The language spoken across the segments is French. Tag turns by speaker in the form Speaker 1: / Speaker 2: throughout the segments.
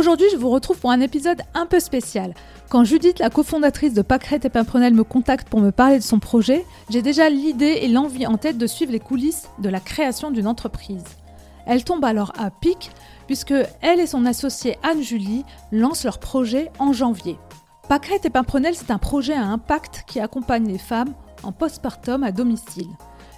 Speaker 1: Aujourd'hui, je vous retrouve pour un épisode un peu spécial. Quand Judith, la cofondatrice de Pâquerette et Pimprenel, me contacte pour me parler de son projet, j'ai déjà l'idée et l'envie en tête de suivre les coulisses de la création d'une entreprise. Elle tombe alors à pic puisque elle et son associée Anne-Julie lancent leur projet en janvier. Pâquerette et Pimprenel, c'est un projet à impact qui accompagne les femmes en postpartum à domicile.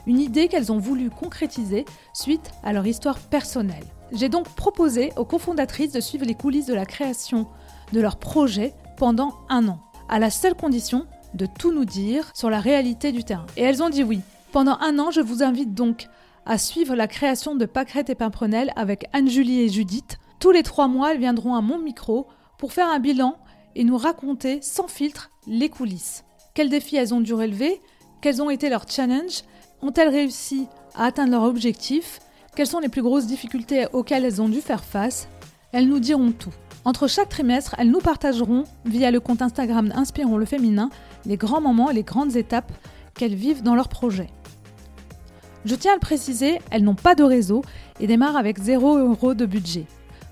Speaker 1: Une idée qu'elles ont voulu concrétiser suite à leur histoire personnelle. J'ai donc proposé aux cofondatrices de suivre les coulisses de la création de leur projet pendant un an, à la seule condition de tout nous dire sur la réalité du terrain. Et elles ont dit oui. Pendant un an, je vous invite donc à suivre la création de Pâquerette et Pimprenel avec Anne-Julie et Judith. Tous les trois mois, elles viendront à mon micro pour faire un bilan et nous raconter sans filtre les coulisses. Quels défis elles ont dû relever? Quels ont été leurs challenges? Ont-elles réussi à atteindre leurs objectifs Quelles sont les plus grosses difficultés auxquelles elles ont dû faire face Elles nous diront tout. Entre chaque trimestre, elles nous partageront, via le compte Instagram Inspirons le féminin, les grands moments et les grandes étapes qu'elles vivent dans leur projet. Je tiens à le préciser, elles n'ont pas de réseau et démarrent avec 0 euros de budget.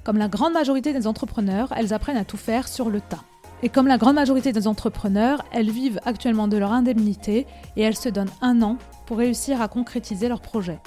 Speaker 1: Comme la grande majorité des entrepreneurs, elles apprennent à tout faire sur le tas. Et comme la grande majorité des entrepreneurs, elles vivent actuellement de leur indemnité et elles se donnent un an pour réussir à concrétiser leur projet.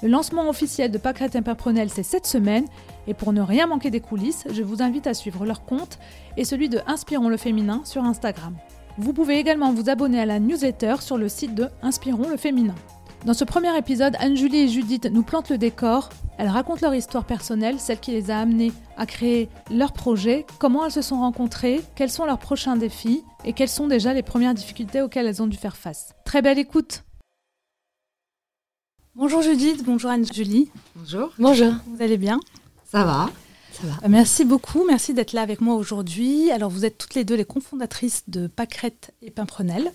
Speaker 1: Le lancement officiel de Pâquerette Imperprenel, c'est cette semaine, et pour ne rien manquer des coulisses, je vous invite à suivre leur compte et celui de Inspirons le féminin sur Instagram. Vous pouvez également vous abonner à la newsletter sur le site de Inspirons le féminin. Dans ce premier épisode, Anne-Julie et Judith nous plantent le décor. Elles racontent leur histoire personnelle, celle qui les a amenées à créer leur projet, comment elles se sont rencontrées, quels sont leurs prochains défis et quelles sont déjà les premières difficultés auxquelles elles ont dû faire face. Très belle écoute Bonjour Judith, bonjour Anne-Julie.
Speaker 2: Bonjour.
Speaker 3: Bonjour.
Speaker 1: Vous allez bien?
Speaker 2: Ça va
Speaker 3: Ça va.
Speaker 1: Euh, Merci beaucoup, merci d'être là avec moi aujourd'hui. Alors vous êtes toutes les deux les cofondatrices de Pâquerette et Pimprenel.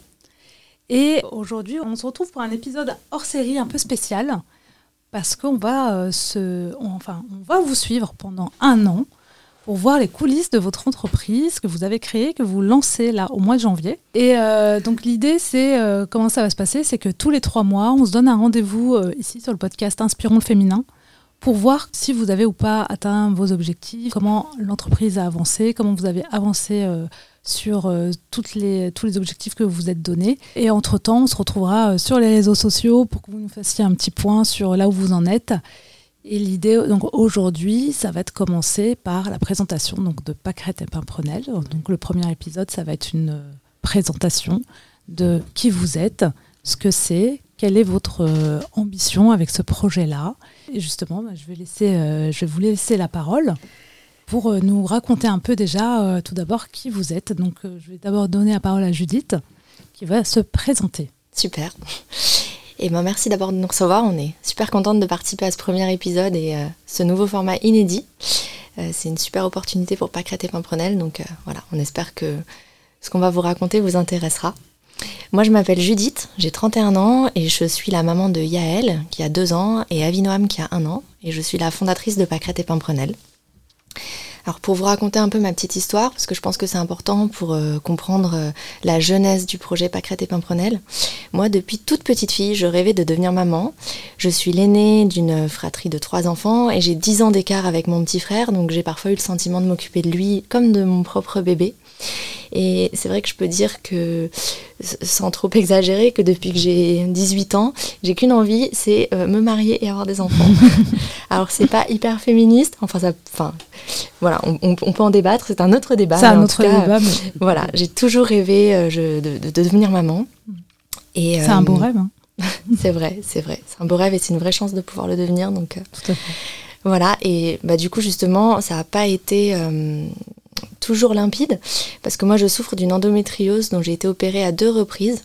Speaker 1: Et aujourd'hui, on se retrouve pour un épisode hors série un peu spécial parce qu'on va euh, se, on- enfin, on va vous suivre pendant un an pour voir les coulisses de votre entreprise que vous avez créée, que vous lancez là au mois de janvier. Et euh, donc l'idée, c'est euh, comment ça va se passer, c'est que tous les trois mois, on se donne un rendez-vous euh, ici sur le podcast Inspirons le féminin pour voir si vous avez ou pas atteint vos objectifs, comment l'entreprise a avancé, comment vous avez avancé sur les, tous les objectifs que vous vous êtes donnés. Et entre-temps, on se retrouvera sur les réseaux sociaux pour que vous nous fassiez un petit point sur là où vous en êtes. Et l'idée, donc aujourd'hui, ça va être commencer par la présentation donc, de Pâquerette et Pimprenel. Donc le premier épisode, ça va être une euh, présentation de qui vous êtes, ce que c'est, quelle est votre euh, ambition avec ce projet-là. Et justement, bah, je, vais laisser, euh, je vais vous laisser la parole pour nous raconter un peu déjà tout d'abord qui vous êtes. Donc je vais d'abord donner la parole à Judith qui va se présenter.
Speaker 3: Super. Et ben merci d'abord de nous recevoir. On est super contente de participer à ce premier épisode et euh, ce nouveau format inédit. Euh, c'est une super opportunité pour Pâquerette et Pimprenel. Donc euh, voilà, on espère que ce qu'on va vous raconter vous intéressera. Moi, je m'appelle Judith, j'ai 31 ans et je suis la maman de Yaël qui a 2 ans et Avinoam qui a 1 an. Et je suis la fondatrice de Pâquerette et Pimprenel. Alors pour vous raconter un peu ma petite histoire, parce que je pense que c'est important pour euh, comprendre euh, la jeunesse du projet Pâquerette et Pimprenel. Moi, depuis toute petite fille, je rêvais de devenir maman. Je suis l'aînée d'une fratrie de trois enfants et j'ai 10 ans d'écart avec mon petit frère, donc j'ai parfois eu le sentiment de m'occuper de lui comme de mon propre bébé. Et c'est vrai que je peux dire que, sans trop exagérer, que depuis que j'ai 18 ans, j'ai qu'une envie, c'est euh, me marier et avoir des enfants. Alors c'est pas hyper féministe, enfin ça, enfin voilà, on, on- on peut en débattre, c'est un autre débat.
Speaker 1: C'est un autre
Speaker 3: cas,
Speaker 1: débat, mais
Speaker 3: Voilà, j'ai toujours rêvé euh, je- de, de- de devenir maman. Et
Speaker 1: c'est un
Speaker 3: euh,
Speaker 1: beau rêve. hein.
Speaker 3: C'est vrai, c'est vrai. C'est un beau rêve et c'est une vraie chance de pouvoir le devenir. Donc euh,
Speaker 1: Tout à fait.
Speaker 3: voilà, et bah, du coup, justement, ça n'a pas été euh, toujours limpide parce que moi, je souffre d'une endométriose dont j'ai été opérée à deux reprises.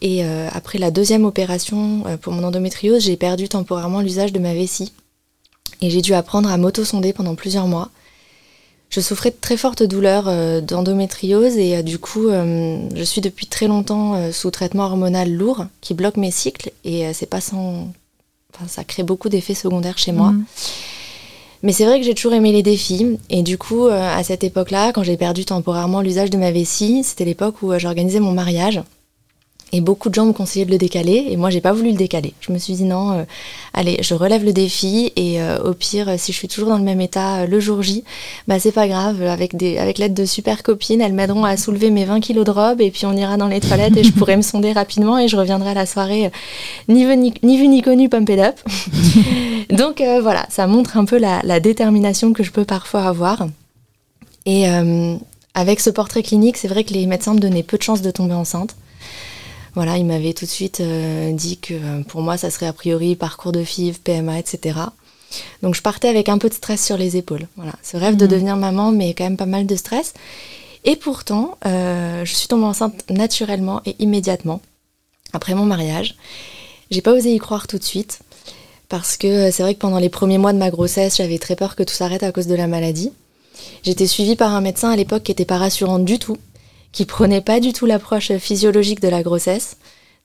Speaker 3: Et euh, après la deuxième opération euh, pour mon endométriose, j'ai perdu temporairement l'usage de ma vessie. Et j'ai dû apprendre à m'auto-sonder pendant plusieurs mois. Je souffrais de très fortes douleurs euh, d'endométriose et du coup, je suis depuis très longtemps sous traitement hormonal lourd qui bloque mes cycles et c'est pas sans. Enfin, ça crée beaucoup d'effets secondaires chez moi. Mhm. Mais c'est vrai que j'ai toujours aimé les défis. Et du coup, à cette époque-là, quand j'ai perdu temporairement l'usage de ma vessie, c'était l'époque où j'organisais mon mariage. Et beaucoup de gens me conseillaient de le décaler, et moi j'ai pas voulu le décaler. Je me suis dit non, euh, allez, je relève le défi, et euh, au pire, si je suis toujours dans le même état euh, le jour J, bah c'est pas grave. Avec avec l'aide de super copines, elles m'aideront à soulever mes 20 kilos de robe, et puis on ira dans les toilettes, et je pourrai me sonder rapidement, et je reviendrai à la soirée ni vu ni, connu, pump it up. Donc voilà, ça montre un peu la, la, détermination que je peux parfois avoir. Et avec ce portrait clinique, c'est vrai que les médecins me donnaient peu de chances de tomber enceinte. Voilà, il m'avait tout de suite euh, dit que euh, pour moi, ça serait a priori parcours de FIV, PMA, etc. Donc je partais avec un peu de stress sur les épaules. Voilà, ce rêve de mhm. devenir maman, mais quand même pas mal de stress. Et pourtant, euh, je suis tombée enceinte naturellement et immédiatement après mon mariage. J'ai pas osé y croire tout de suite parce que c'est vrai que pendant les premiers mois de ma grossesse, j'avais très peur que tout s'arrête à cause de la maladie. J'étais suivie par un médecin à l'époque qui n'était pas rassurant du tout qui prenait pas du tout l'approche physiologique de la grossesse.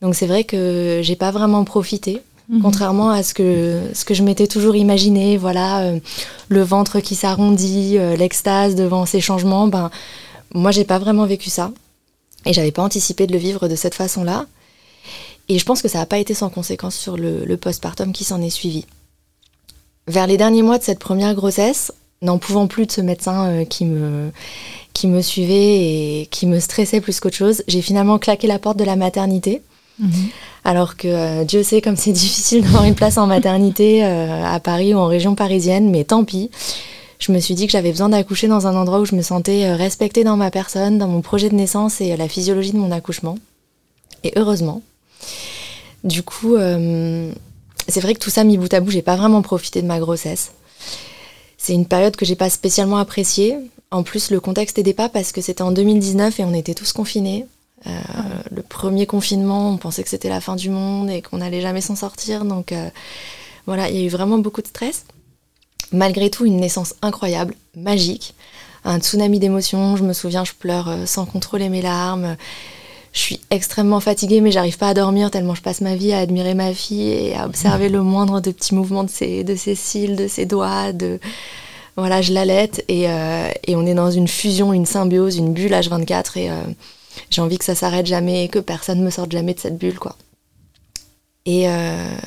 Speaker 3: Donc c'est vrai que j'ai pas vraiment profité, mhm. contrairement à ce que ce que je m'étais toujours imaginé. Voilà, euh, le ventre qui s'arrondit, euh, l'extase devant ces changements. Ben moi j'ai pas vraiment vécu ça et j'avais pas anticipé de le vivre de cette façon-là. Et je pense que ça n'a pas été sans conséquence sur le, le postpartum qui s'en est suivi. Vers les derniers mois de cette première grossesse, n'en pouvant plus de ce médecin euh, qui me qui me suivait et qui me stressait plus qu'autre chose, j'ai finalement claqué la porte de la maternité. Mhm. Alors que euh, Dieu sait comme c'est difficile d'avoir une place en maternité euh, à Paris ou en région parisienne, mais tant pis. Je me suis dit que j'avais besoin d'accoucher dans un endroit où je me sentais euh, respectée dans ma personne, dans mon projet de naissance et la physiologie de mon accouchement. Et heureusement. Du coup, c'est vrai que tout ça mis bout à bout, j'ai pas vraiment profité de ma grossesse. C'est une période que j'ai pas spécialement appréciée en plus, le contexte n'aidait pas parce que c'était en 2019 et on était tous confinés. Euh, le premier confinement, on pensait que c'était la fin du monde et qu'on n'allait jamais s'en sortir. Donc euh, voilà, il y a eu vraiment beaucoup de stress. Malgré tout, une naissance incroyable, magique. Un tsunami d'émotions. Je me souviens, je pleure euh, sans contrôler mes larmes. Je suis extrêmement fatiguée, mais j'arrive pas à dormir tellement je passe ma vie à admirer ma fille et à observer le moindre de petits mouvements de ses, de ses cils, de ses doigts, de, voilà, je l'allaite et, euh, et, on est dans une fusion, une symbiose, une bulle H24 et euh, j'ai envie que ça s'arrête jamais et que personne me sorte jamais de cette bulle, quoi. Et, euh,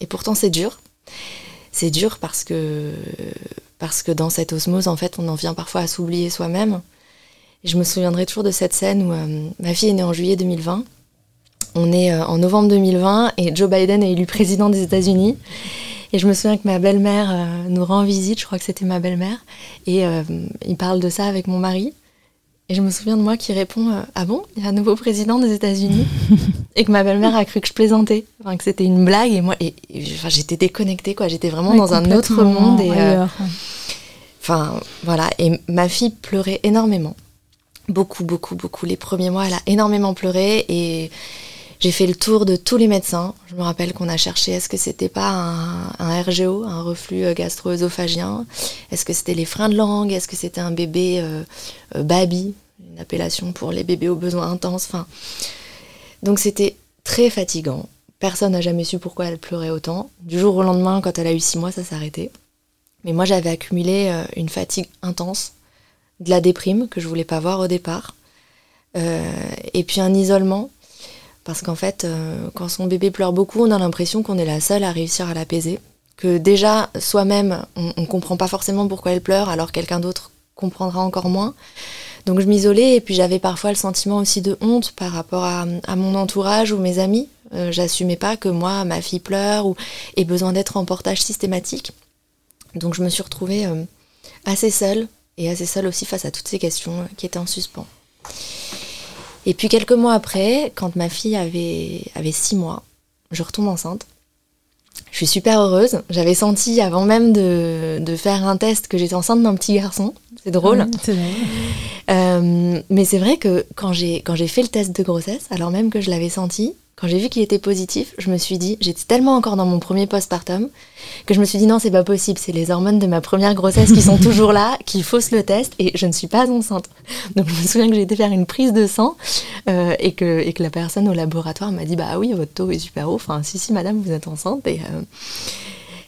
Speaker 3: et pourtant, c'est dur. C'est dur parce que, parce que dans cette osmose, en fait, on en vient parfois à s'oublier soi-même. Je me souviendrai toujours de cette scène où ma fille est née en juillet 2020. On est en novembre 2020 et Joe Biden est élu président des États-Unis. Et je me souviens que ma belle-mère euh, nous rend visite, je crois que c'était ma belle-mère, et euh, il parle de ça avec mon mari. Et je me souviens de moi qui répond euh, Ah bon, il y a un nouveau président des États-Unis? Et que ma belle-mère a cru que je plaisantais, enfin, que c'était une blague. Et moi, et, enfin, j'étais déconnectée, quoi. J'étais vraiment dans un autre monde. Et, enfin, voilà. Et ma fille pleurait énormément. Beaucoup, beaucoup, beaucoup. Les premiers mois, elle a énormément pleuré. Et j'ai fait le tour de tous les médecins. Je me rappelle qu'on a cherché est-ce que c'était pas un, RGO, un reflux euh, gastro-œsophagien? Est-ce que c'était les freins de langue? Est-ce que c'était un bébé euh, euh, baby? Une appellation pour les bébés aux besoins intenses. Enfin, donc c'était très fatigant. Personne n'a jamais su pourquoi elle pleurait autant. Du jour au lendemain, quand elle a eu six mois, ça arrêté. Mais moi, j'avais accumulé une fatigue intense, de la déprime que je voulais pas voir au départ, et puis un isolement parce qu'en fait, euh, quand son bébé pleure beaucoup, on a l'impression qu'on est la seule à réussir à l'apaiser. Que déjà, soi-même, on ne comprend pas forcément pourquoi elle pleure, alors quelqu'un d'autre comprendra encore moins. Donc je m'isolais et puis j'avais parfois le sentiment aussi de honte par rapport à, mon entourage ou mes amis. Euh, j'assumais pas que moi, ma fille pleure ou ait besoin d'être en portage systématique. Donc je me suis retrouvée euh, assez seule et assez seule aussi face à toutes ces questions qui étaient en suspens. Et puis quelques mois après, quand ma fille avait, avait six mois, je retombe enceinte. Je suis super heureuse. J'avais senti avant même de, de, faire un test que j'étais enceinte d'un petit garçon. C'est drôle. c'est drôle. Euh, mais c'est vrai que quand j'ai, quand j'ai fait le test de grossesse, alors même que je l'avais senti, quand j'ai vu qu'il était positif, je me suis dit, j'étais tellement encore dans mon premier postpartum que je me suis dit non, c'est pas possible, c'est les hormones de ma première grossesse qui sont toujours là, qui faussent le test et je ne suis pas enceinte. Donc je me souviens que j'ai été faire une prise de sang euh, et, que, et que la personne au laboratoire m'a dit bah oui, votre taux est super haut. Enfin, si, si, madame, vous êtes enceinte. Et, euh,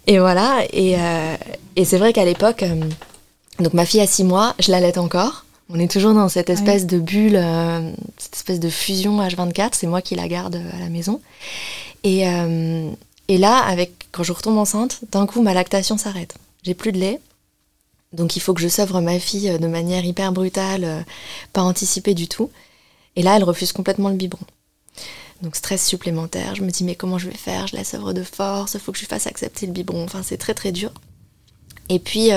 Speaker 3: et voilà. Et, euh, et c'est vrai qu'à l'époque, donc ma fille a six mois, je l'allaite encore. On est toujours dans cette espèce de bulle, euh, cette espèce de fusion H24. C'est moi qui la garde euh, à la maison. Et, euh, et là, avec, quand je retombe enceinte, d'un coup, ma lactation s'arrête. J'ai plus de lait. Donc il faut que je sevre ma fille de manière hyper brutale, pas anticipée du tout. Et là, elle refuse complètement le biberon. Donc stress supplémentaire. Je me dis mais comment je vais faire? Je la sevre de force. Il faut que je fasse accepter le biberon. Enfin, c'est très très dur. Et puis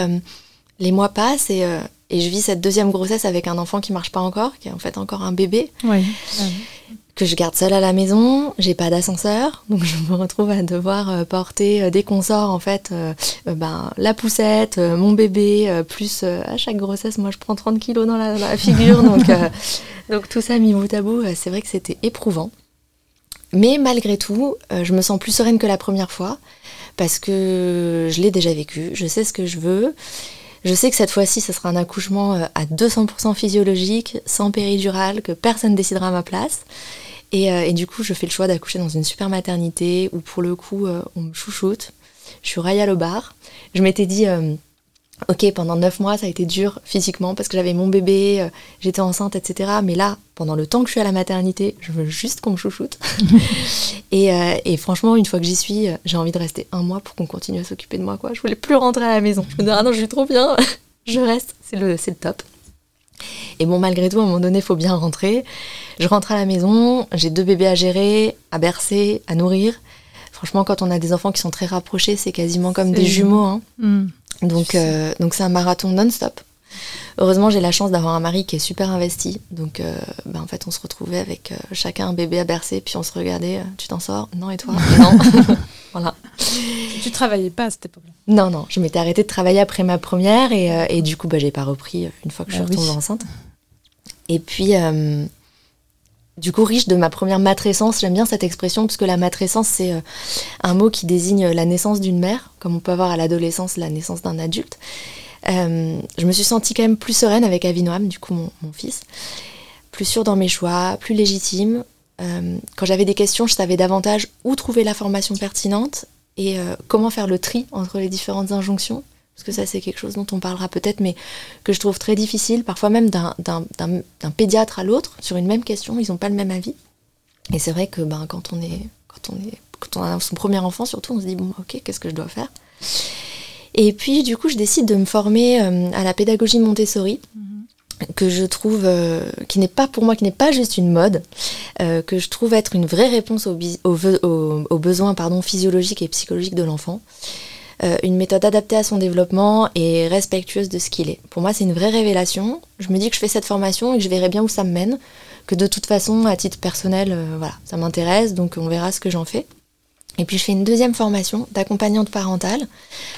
Speaker 3: les mois passent et et je vis cette deuxième grossesse avec un enfant qui marche pas encore, qui est en fait encore un bébé. Que je garde seule à la maison, j'ai pas d'ascenseur, donc je me retrouve à devoir euh, porter euh, dès qu'on sort en fait euh, ben, la poussette, mon bébé, plus à chaque grossesse, moi je prends 30 kilos dans la, figure, donc, donc tout ça mis bout à bout, c'est vrai que c'était éprouvant. Mais malgré tout, je me sens plus sereine que la première fois parce que je l'ai déjà vécu, je sais ce que je veux je sais que cette fois-ci, ce sera un accouchement euh, à 200% physiologique, sans péridurale, que personne décidera à ma place. Euh, et, du coup, je fais le choix d'accoucher dans une super maternité où, pour le coup, euh, on me chouchoute. Je suis royale au bar. Je m'étais dit, ok, pendant neuf mois, ça a été dur physiquement parce que j'avais mon bébé, j'étais enceinte, etc. Mais là, pendant le temps que je suis à la maternité, je veux juste qu'on me chouchoute. Euh, et, franchement, une fois que j'y suis, j'ai envie de rester un mois pour qu'on continue à s'occuper de moi. Quoi. Je voulais plus rentrer à la maison. Je me disais, ah non, je suis trop bien, je reste, c'est le, le top. Et bon, malgré tout, à un moment donné, il faut bien rentrer. Je rentre à la maison, j'ai deux bébés à gérer, à bercer, à nourrir. Franchement, quand on a des enfants qui sont très rapprochés, c'est quasiment comme des jumeaux. Hein. Mm. Donc, euh, donc c'est un marathon non-stop. Heureusement, j'ai la chance d'avoir un mari qui est super investi. Donc, euh, ben, en fait, on se retrouvait avec euh, chacun un bébé à bercer, puis on se regardait. Euh, tu t'en sors? Non, et toi? Non.
Speaker 1: voilà. Tu travaillais pas à cette époque-là?
Speaker 3: Non, non. Je m'étais arrêtée de travailler après ma première, et, du coup, bah, j'ai pas repris une fois que je suis bah retombée enceinte. Et puis, du coup, riche de ma première matrescence, j'aime bien cette expression, parce que la matrescence, c'est un mot qui désigne la naissance d'une mère, comme on peut avoir à l'adolescence la naissance d'un adulte. Euh, je me suis sentie quand même plus sereine avec Avinoam, du coup mon, fils, plus sûre dans mes choix, plus légitime. Euh, quand j'avais des questions, je savais davantage où trouver la formation pertinente et euh, comment faire le tri entre les différentes injonctions. Parce que ça, c'est quelque chose dont on parlera peut-être, mais que je trouve très difficile, parfois même d'un pédiatre à l'autre, sur une même question, ils n'ont pas le même avis. Et c'est vrai que ben, quand, on est, quand, on est, quand on a son premier enfant, surtout, on se dit, bon, ok, qu'est-ce que je dois faire? Et puis, du coup, je décide de me former euh, à la pédagogie Montessori. Mhm. que je trouve, euh, qui n'est pas pour moi, qui n'est pas juste une mode, euh, que je trouve être une vraie réponse aux, aux, besoins pardon, physiologiques et psychologiques de l'enfant. Une méthode adaptée à son développement et respectueuse de ce qu'il est. Pour moi, c'est une vraie révélation. Je me dis que je fais cette formation et que je verrai bien où ça me mène, que de toute façon, à titre personnel, voilà, ça m'intéresse, donc on verra ce que j'en fais. Et puis je fais une deuxième formation d'accompagnante parentale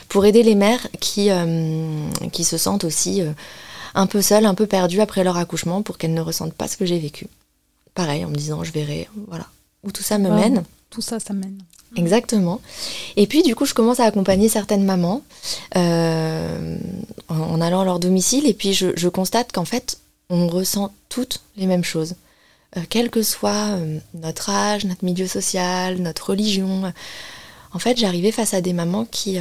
Speaker 3: pour aider les mères qui, euh, qui se sentent aussi euh, un peu seules, un peu perdues après leur accouchement pour qu'elles ne ressentent pas ce que j'ai vécu. Pareil, en me disant je verrai, voilà, où tout ça me mène.
Speaker 1: Tout ça, ça mène.
Speaker 3: Exactement. Et puis du coup, je commence à accompagner certaines mamans euh, en, allant à leur domicile et puis je, constate qu'en fait, on ressent toutes les mêmes choses. Euh, quel que soit euh, notre âge, notre milieu social, notre religion. En fait, j'arrivais face à des mamans qui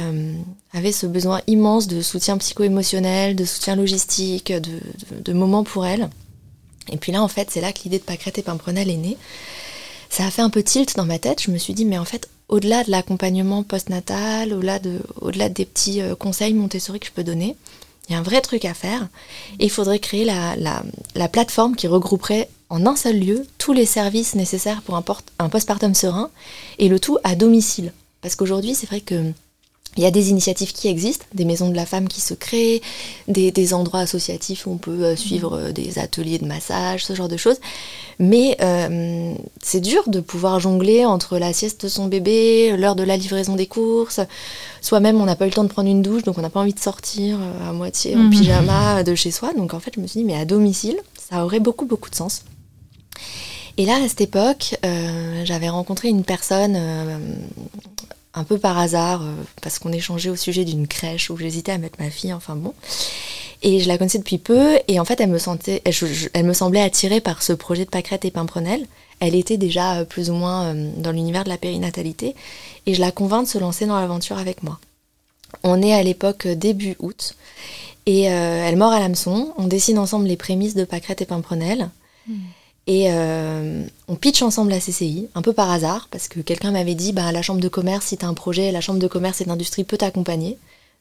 Speaker 3: avaient ce besoin immense de soutien psycho-émotionnel, de soutien logistique, de, moments pour elles. Et puis là, en fait, c'est là que l'idée de Pâquerette et Pimprenel est née. Ça a fait un peu tilt dans ma tête. Je me suis dit, mais en fait, au-delà de l'accompagnement postnatal, au-delà de, au-delà des petits conseils Montessori que je peux donner, il y a un vrai truc à faire. Et il faudrait créer la, la plateforme qui regrouperait en un seul lieu tous les services nécessaires pour un postpartum serein et le tout à domicile. Parce qu'aujourd'hui, c'est vrai que il y a des initiatives qui existent, des maisons de la femme qui se créent, des, endroits associatifs où on peut euh, suivre euh, des ateliers de massage, ce genre de choses. Mais euh, c'est dur de pouvoir jongler entre la sieste de son bébé, l'heure de la livraison des courses. Soi-même, on n'a pas eu le temps de prendre une douche, donc on n'a pas envie de sortir à moitié en mhm. pyjama de chez soi. Donc en fait, je me suis dit, mais à domicile, ça aurait beaucoup, beaucoup de sens. Et là, à cette époque, j'avais rencontré une personne un peu par hasard, parce qu'on échangeait au sujet d'une crèche où j'hésitais à mettre ma fille, enfin bon. Et je la connaissais depuis peu, et en fait, elle me, sentait, elle me semblait attirée par ce projet de pâquerette et pimprenelle. Elle était déjà euh, plus ou moins euh, dans l'univers de la périnatalité, et je la convainc de se lancer dans l'aventure avec moi. On est à l'époque euh, début août, et elle mord à l'hameçon. On dessine ensemble les prémices de pâquerette et pimprenelle. Hmm. Et on pitch ensemble la CCI, un peu par hasard, parce que quelqu'un m'avait dit bah, la chambre de commerce, si tu as un projet, la chambre de commerce et d'industrie peut t'accompagner.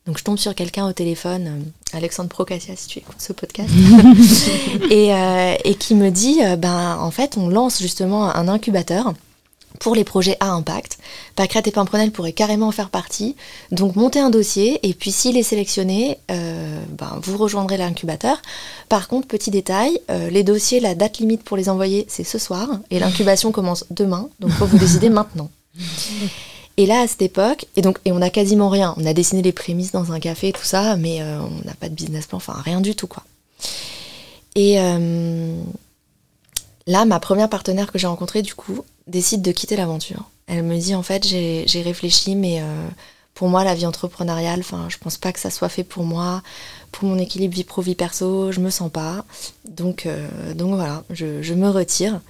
Speaker 3: Donc je tombe sur quelqu'un au téléphone, euh, Alexandre Procassia, si tu écoutes ce podcast, euh, et, qui me dit, euh, ben en fait on lance justement un incubateur pour les projets à impact. Pâquerette et Pimprenel pourraient carrément en faire partie. Donc montez un dossier et puis s'il est sélectionné, ben, vous rejoindrez l'incubateur. Par contre, petit détail, les dossiers, la date limite pour les envoyer, c'est ce soir et l'incubation commence demain. Donc il faut vous décider maintenant. Et là, à cette époque, et donc, et on a quasiment rien. On a dessiné les prémices dans un café, tout ça, mais euh, on n'a pas de business plan, enfin rien du tout, quoi. Et euh, là, ma première partenaire que j'ai rencontrée, du coup, décide de quitter l'aventure. Elle me dit, en fait, j'ai réfléchi, mais euh, pour moi, la vie entrepreneuriale, enfin, je pense pas que ça soit fait pour moi, pour mon équilibre vie pro vie perso, je me sens pas. Donc, donc voilà, je, je me retire.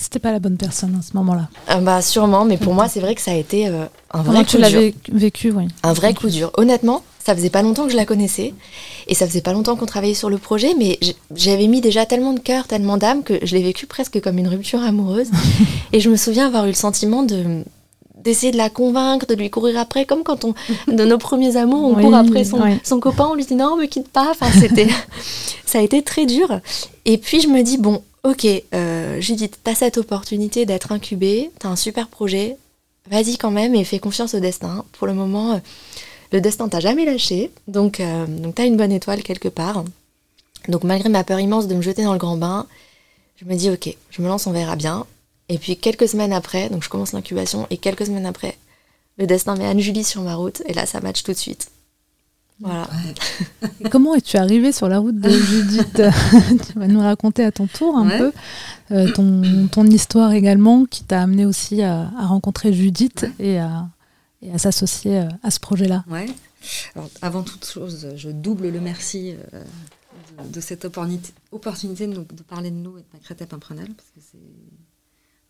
Speaker 1: C'était pas la bonne personne à ce moment-là.
Speaker 3: Ah bah sûrement, mais pour moi c'est vrai que ça a été euh, un vrai coup
Speaker 1: tu l'avais vécu, oui.
Speaker 3: Un vrai coup dur. Honnêtement, ça faisait pas longtemps que je la connaissais et ça faisait pas longtemps qu'on travaillait sur le projet, mais j'avais mis déjà tellement de cœur, tellement d'âme que je l'ai vécu presque comme une rupture amoureuse. et je me souviens avoir eu le sentiment de d'essayer de la convaincre, de lui courir après, comme quand on, de nos premiers amours, on court après son, son, copain, on lui dit non, me quitte pas. Enfin, c'était, ça a été très dur. Et puis je me dis bon, Ok, euh, Judith, t'as cette opportunité d'être incubée, t'as un super projet, vas-y quand même et fais confiance au destin. Pour le moment, euh, le destin t'a jamais lâché, donc, euh, donc t'as une bonne étoile quelque part. Donc malgré ma peur immense de me jeter dans le grand bain, je me dis ok, je me lance, on verra bien. Et puis quelques semaines après, donc je commence l'incubation, et quelques semaines après, le destin met Anne-Julie sur ma route, et là ça match tout de suite. Voilà.
Speaker 1: comment es-tu arrivée sur la route de Judith? Tu vas nous raconter à ton tour un peu euh, ton, ton, histoire également qui t'a amené aussi à, rencontrer Judith et à, et à s'associer euh, à ce projet-là.
Speaker 2: Ouais. Alors, avant toute chose, je double le merci euh, de, cette opportunité, de, parler de nous et de Pâquerette Imprenel parce que c'est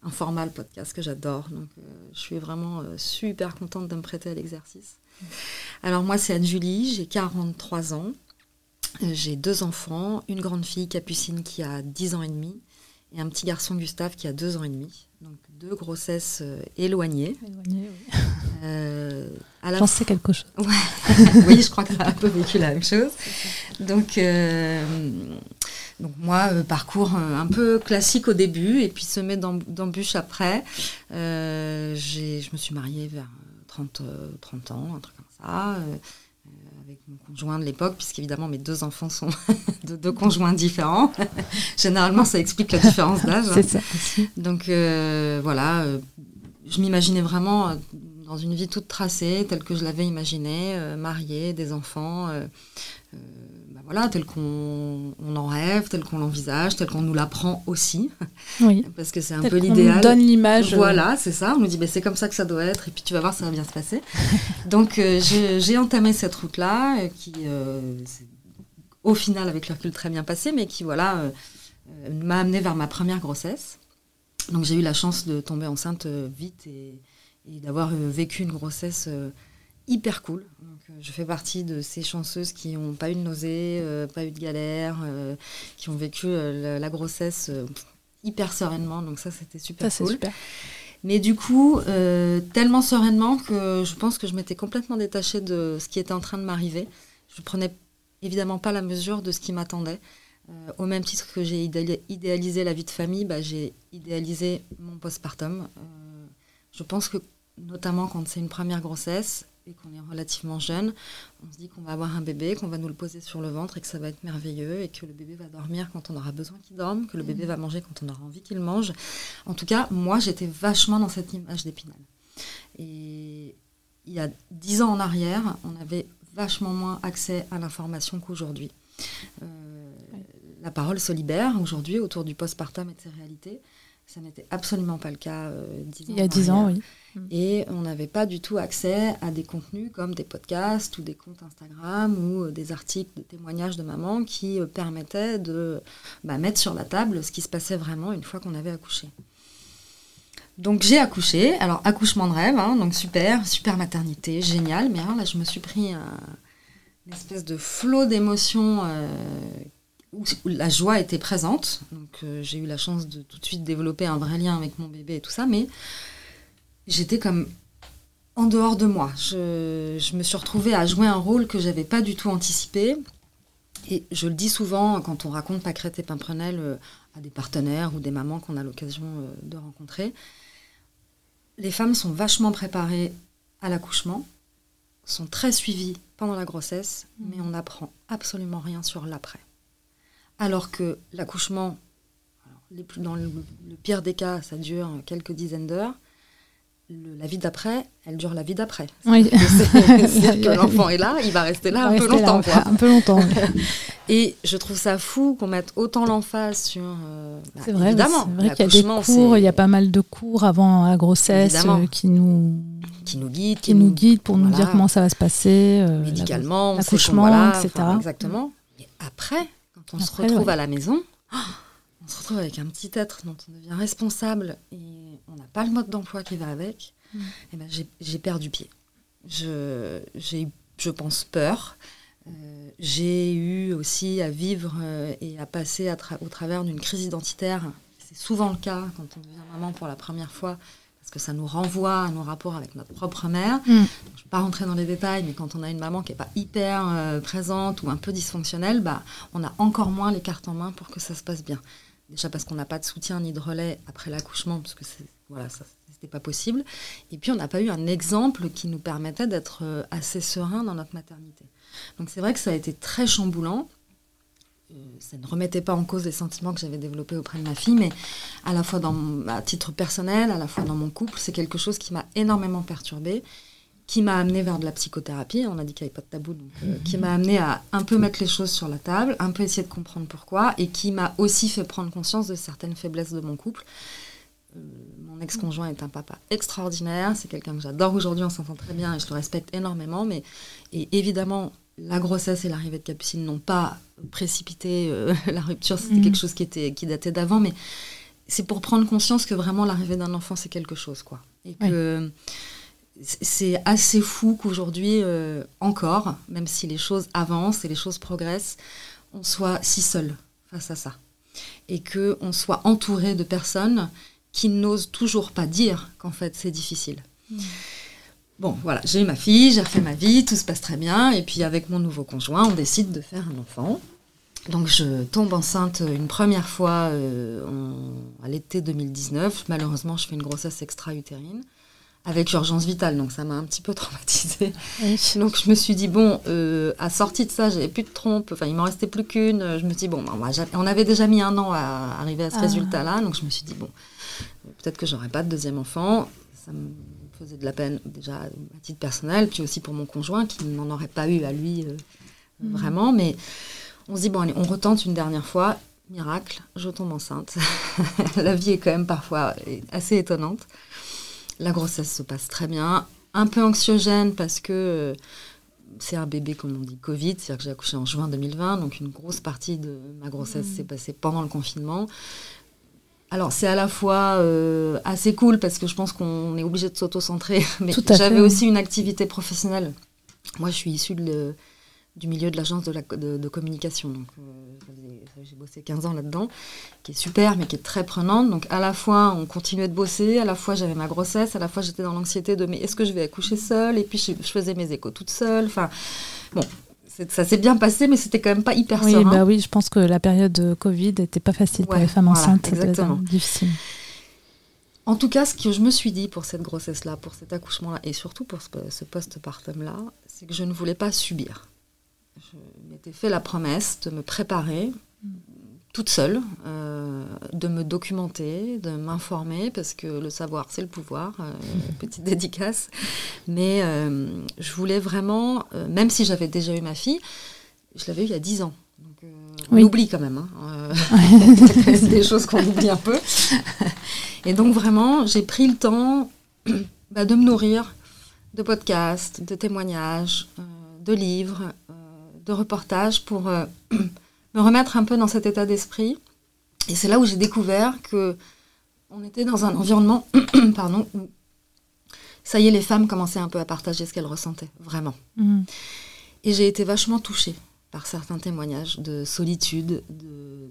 Speaker 2: un format, le podcast, que j'adore. Donc, je suis vraiment super contente de me prêter à l'exercice. Alors moi, c'est Anne-Julie, j'ai 43 ans. J'ai deux enfants, une grande fille Capucine qui a 10 ans et demi et un petit garçon Gustave qui a 2 ans et demi. Deux grossesses euh, éloignées.
Speaker 1: Éloignées, oui.
Speaker 2: Euh,
Speaker 1: J'en sais quelque chose.
Speaker 2: oui, je crois que as un peu vécu la même chose. Donc, euh, donc moi, parcours un peu classique au début et puis semé d'embûches après. je me suis mariée vers 30, 30 ans, un truc comme ça, euh, euh, avec mon conjoint de l'époque, puisqu'évidemment mes deux enfants sont de deux conjoints différents. Généralement, ça explique la différence d'âge.
Speaker 1: C'est ça.
Speaker 2: Donc euh, voilà, je m'imaginais vraiment dans une vie toute tracée, telle que je l'avais imaginée, mariée, des enfants voilà, tel qu'on en rêve, tel qu'on l'envisage, tel qu'on nous l'apprend aussi.
Speaker 1: Oui.
Speaker 2: Parce que c'est un peu l'idéal.
Speaker 1: On donne l'image.
Speaker 2: Euh, voilà, c'est ça. On nous dit, ben, c'est comme ça que ça doit être, et puis tu vas voir, ça va bien se passer. Donc euh, j'ai entamé cette route-là, euh, qui, au final, avec le recul, très bien passé, mais qui, voilà, m'a amené vers ma première grossesse. Donc j'ai eu la chance de tomber enceinte vite et, et d'avoir vécu une grossesse hyper cool. Euh, je fais partie de ces chanceuses qui n'ont pas eu de nausée, euh, pas eu de galère, euh, qui ont vécu la, grossesse hyper sereinement. Donc ça, c'était super
Speaker 1: ça, cool. Super.
Speaker 2: Mais du coup, tellement sereinement que je pense que je m'étais complètement détachée de ce qui était en train de m'arriver. Je prenais évidemment pas la mesure de ce qui m'attendait. au même titre que j'ai idéalisé la vie de famille, bah, j'ai idéalisé mon postpartum. je pense que notamment quand c'est une première grossesse, et qu'on est relativement jeune, on se dit qu'on va avoir un bébé, qu'on va nous le poser sur le ventre et que ça va être merveilleux et que le bébé va dormir quand on aura besoin qu'il dorme, que le bébé mhm. va manger quand on aura envie qu'il mange. En tout cas, moi, j'étais vachement dans cette image d'épinal. Et il y a dix ans en arrière, on avait vachement moins accès à l'information qu'aujourd'hui. Euh, la parole se libère aujourd'hui autour du postpartum et de ses réalités. Ça n'était absolument pas le cas
Speaker 1: dix ans. Il y a dix ans, oui.
Speaker 2: Et on n'avait pas du tout accès à des contenus comme des podcasts ou des comptes Instagram ou des articles de témoignages de maman qui permettaient de bah, mettre sur la table ce qui se passait vraiment une fois qu'on avait accouché. Donc j'ai accouché, alors accouchement de rêve, hein, donc super, super maternité, génial, mais alors là je me suis pris une espèce de flot d'émotions euh, où, la joie était présente, donc euh, j'ai eu la chance de tout de suite développer un vrai lien avec mon bébé et tout ça, mais j'étais comme en dehors de moi. Je, me suis retrouvée à jouer un rôle que j'avais pas du tout anticipé. Et je le dis souvent quand on raconte Pâquerette et Pimprenel euh, à des partenaires ou des mamans qu'on a l'occasion de rencontrer les femmes sont vachement préparées à l'accouchement, sont très suivies pendant la grossesse, mm. mais on n'apprend absolument rien sur l'après. Alors que l'accouchement, dans le, pire des cas, ça dure quelques dizaines d'heures. La vie d'après, elle dure la vie d'après.
Speaker 1: Oui.
Speaker 2: C'est que l'enfant est là, il va rester là, un, peu longtemps,
Speaker 1: un peu longtemps.
Speaker 2: Et je trouve ça fou qu'on mette autant l'emphase sur.
Speaker 1: Euh, bah, c'est vrai, évidemment. C'est vrai qu'il y a des cours, il y a pas mal de cours avant la grossesse euh, qui nous
Speaker 2: qui nous guident,
Speaker 1: qui, nous, guident pour nous dire comment ça va se passer,
Speaker 2: euh, médicalement, l'accouchement, etc. exactement. Et après, quand on se retrouve à la maison, on se retrouve avec un petit être dont on devient responsable et on n'a pas le mode d'emploi qui va avec. Mm. Et eh ben j'ai perdu pied. Je j'ai je pense peur. Euh, j'ai eu aussi à vivre euh, et à passer au travers d'une crise identitaire. C'est souvent le cas quand on devient maman pour la première fois, parce que ça nous renvoie à nos rapports avec notre propre mère. Mm. je ne vais pas rentrer dans les détails, mais quand on a une maman qui n'est pas hyper euh, présente ou un peu dysfonctionnelle, bah, on a encore moins les cartes en main pour que ça se passe bien. Déjà parce qu'on n'a pas de soutien ni de relais après l'accouchement, parce que voilà, ça n'était pas possible. Et puis on n'a pas eu un exemple qui nous permettait d'être assez serein dans notre maternité. Donc c'est vrai que ça a été très chamboulant. Euh, ça ne remettait pas en cause les sentiments que j'avais développés auprès de ma fille, mais à la fois dans, à titre personnel, à la fois dans mon couple, c'est quelque chose qui m'a énormément perturbée, qui m'a amené vers de la psychothérapie. On a dit qu'il n'y avait pas de tabou, donc, euh, qui m'a amené à un peu mettre les choses sur la table, un peu essayer de comprendre pourquoi, et qui m'a aussi fait prendre conscience de certaines faiblesses de mon couple. Euh, mon ex-conjoint est un papa extraordinaire, c'est quelqu'un que j'adore aujourd'hui, on s'entend très bien et je le respecte énormément, mais et évidemment, la grossesse et l'arrivée de Capucine n'ont pas précipité euh, la rupture, c'était mhm. quelque chose qui, était, qui datait d'avant, mais c'est pour prendre conscience que vraiment l'arrivée d'un enfant, c'est quelque chose, quoi. Et que c'est assez fou qu'aujourd'hui, euh, encore, même si les choses avancent et les choses progressent, on soit si seul face à ça. Et qu'on soit entouré de personnes qui n'osent toujours pas dire qu'en fait c'est difficile. Mhm. Bon, voilà, j'ai eu ma fille, j'ai refait ma vie, tout se passe très bien. Et puis avec mon nouveau conjoint, on décide de faire un enfant. Donc je tombe enceinte une première fois euh, à l'été 2019. Malheureusement, je fais une grossesse extra-utérine avec urgence vitale, donc ça m'a un petit peu traumatisée. Donc je me suis dit, bon, euh, à sortie de ça, j'avais plus de trompe, enfin il m'en restait plus qu'une. Je me suis dit, bon, ben, on avait déjà mis un an à arriver à ce ah. résultat-là, donc je me suis dit, bon, peut-être que j'aurais pas de deuxième enfant. Ça me faisait de la peine déjà à titre personnel, puis aussi pour mon conjoint qui n'en aurait pas eu à lui euh, mhm. vraiment. Mais on se dit, bon, allez, on retente une dernière fois. Miracle, je tombe enceinte. la vie est quand même parfois assez étonnante. La grossesse se passe très bien. Un peu anxiogène parce que euh, c'est un bébé, comme on dit, Covid, c'est-à-dire que j'ai accouché en juin 2020, donc une grosse partie de ma grossesse mhm. s'est passée pendant le confinement. Alors c'est à la fois euh, assez cool parce que je pense qu'on est obligé de s'auto-centrer, mais j'avais aussi une activité professionnelle. Moi je suis issue du milieu de l'agence de, de, communication, donc euh, j'ai bossé 15 ans là-dedans, qui est super mais qui est très prenante. Donc à la fois on continuait de bosser, à la fois j'avais ma grossesse, à la fois j'étais dans l'anxiété de mais est-ce que je vais accoucher seule? Et puis je, je faisais mes échos toute seule. Enfin bon, ça s'est bien passé, mais c'était quand même pas hyper
Speaker 1: oui,
Speaker 2: serein.
Speaker 1: Bah oui, je pense que la période de Covid n'était pas facile pour les femmes enceintes. Exactement. difficile.
Speaker 2: En tout cas, ce que je me suis dit pour cette grossesse-là, pour cet accouchement-là, et surtout pour ce, ce post-partum-là, c'est que je ne voulais pas subir. Je m'étais fait la promesse de me préparer toute seule, euh, de me documenter, de m'informer, parce que le savoir, c'est le pouvoir, euh, petite dédicace. Mais euh, je voulais vraiment, même si j'avais déjà eu ma fille, je l'avais eu il y a 10 ans. on oublie quand même. Hein. Des choses qu'on oublie un peu. Et donc vraiment, j'ai pris le temps bah, de me nourrir de podcasts, de témoignages, de livres, de reportages pour me remettre un peu dans cet état d'esprit. Et c'est là où j'ai découvert que on était dans un environnement pardon, où ça y est, les femmes commençaient un peu à partager ce qu'elles ressentaient, vraiment. Mm. Et j'ai été vachement touchée par certains témoignages de solitude, de,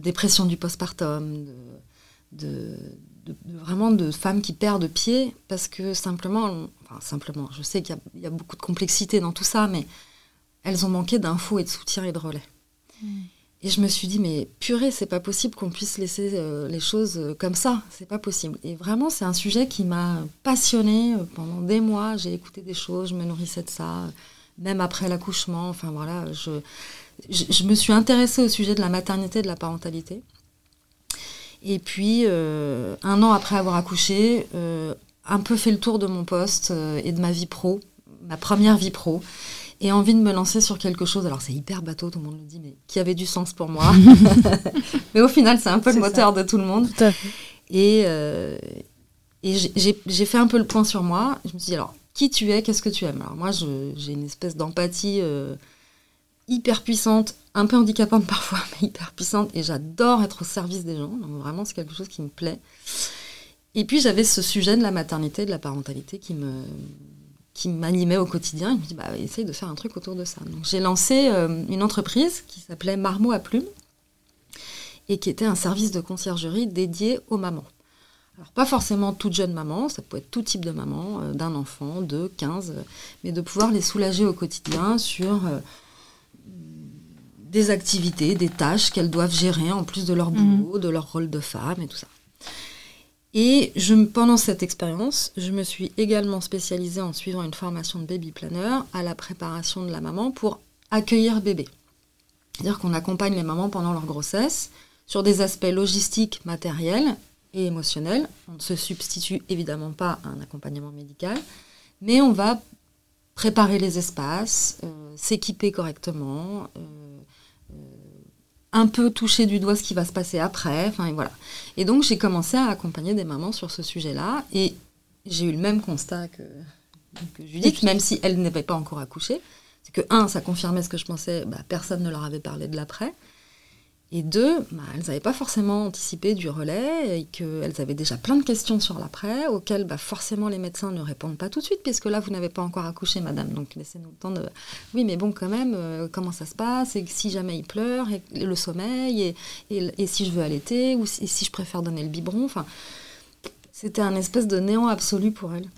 Speaker 2: dépression du postpartum, de, vraiment de femmes qui perdent pied parce que simplement, enfin simplement, je sais qu'il y, a beaucoup de complexité dans tout ça, mais elles ont manqué d'infos et de soutien et de relais. Mm. Et je me suis dit, mais purée, c'est pas possible qu'on puisse laisser euh, les choses euh, comme ça. C'est pas possible. Et vraiment, c'est un sujet qui m'a passionnée euh, pendant des mois. J'ai écouté des choses, je me nourrissais de ça, même après l'accouchement. Enfin voilà, je, je, me suis intéressée au sujet de la maternité et de la parentalité. Et puis, un an après avoir accouché, un peu fait le tour de mon poste et de ma vie pro, ma première vie pro et envie de me lancer sur quelque chose. Alors c'est hyper bateau, tout le monde le dit, mais qui avait du sens pour moi. mais au final, c'est un peu le moteur de tout le monde. Et, euh, et j'ai fait un peu le point sur moi. Je me suis dit, alors, qui tu es, qu'est-ce que tu aimes? Alors moi, j'ai une espèce d'empathie euh, hyper puissante, un peu handicapante parfois, mais hyper puissante. Et j'adore être au service des gens. Donc vraiment, c'est quelque chose qui me plaît. Et puis j'avais ce sujet de la maternité, de la parentalité qui me, qui m'animait au quotidien. Il me dit, bah, essaye de faire un truc autour de ça. Donc j'ai lancé euh, une entreprise qui s'appelait Marmot à Plume et qui était un service de conciergerie dédié aux mamans. Alors pas forcément toute jeune maman, ça peut être tout type de maman, euh, d'un enfant, de 15, mais de pouvoir les soulager au quotidien sur euh, des activités, des tâches qu'elles doivent gérer en plus de leur mmh. boulot, de leur rôle de femme et tout ça. Et pendant cette expérience, je me suis également spécialisée en suivant une formation de baby planner à la préparation de la maman pour accueillir bébé. C'est-à-dire qu'on accompagne les mamans pendant leur grossesse sur des aspects logistiques, matériels et émotionnels. On ne se substitue évidemment pas à un accompagnement médical, mais on va préparer les espaces, euh, s'équiper correctement, euh, un peu toucher du doigt ce qui va se passer après. Enfin, voilà. Et donc, j'ai commencé à accompagner des mamans sur ce sujet-là. Et j'ai eu le même constat que, Judith, même si elle n'avait pas encore accouché. C'est que, un, ça confirmait ce que je pensais, bah, personne ne leur avait parlé de l'après. Et deux, bah, elles n'avaient pas forcément anticipé du relais et qu'elles avaient déjà plein de questions sur l'après, auxquelles bah, forcément les médecins ne répondent pas tout de suite, puisque là, vous n'avez pas encore accouché, madame. Donc laissez-nous le temps de... Oui, mais bon, quand même, euh, comment ça se passe? Et si jamais il pleure, et le sommeil, et, et, si je veux allaiter, ou si, si, je préfère donner le biberon. Enfin, c'était un espèce de néant absolu pour elles.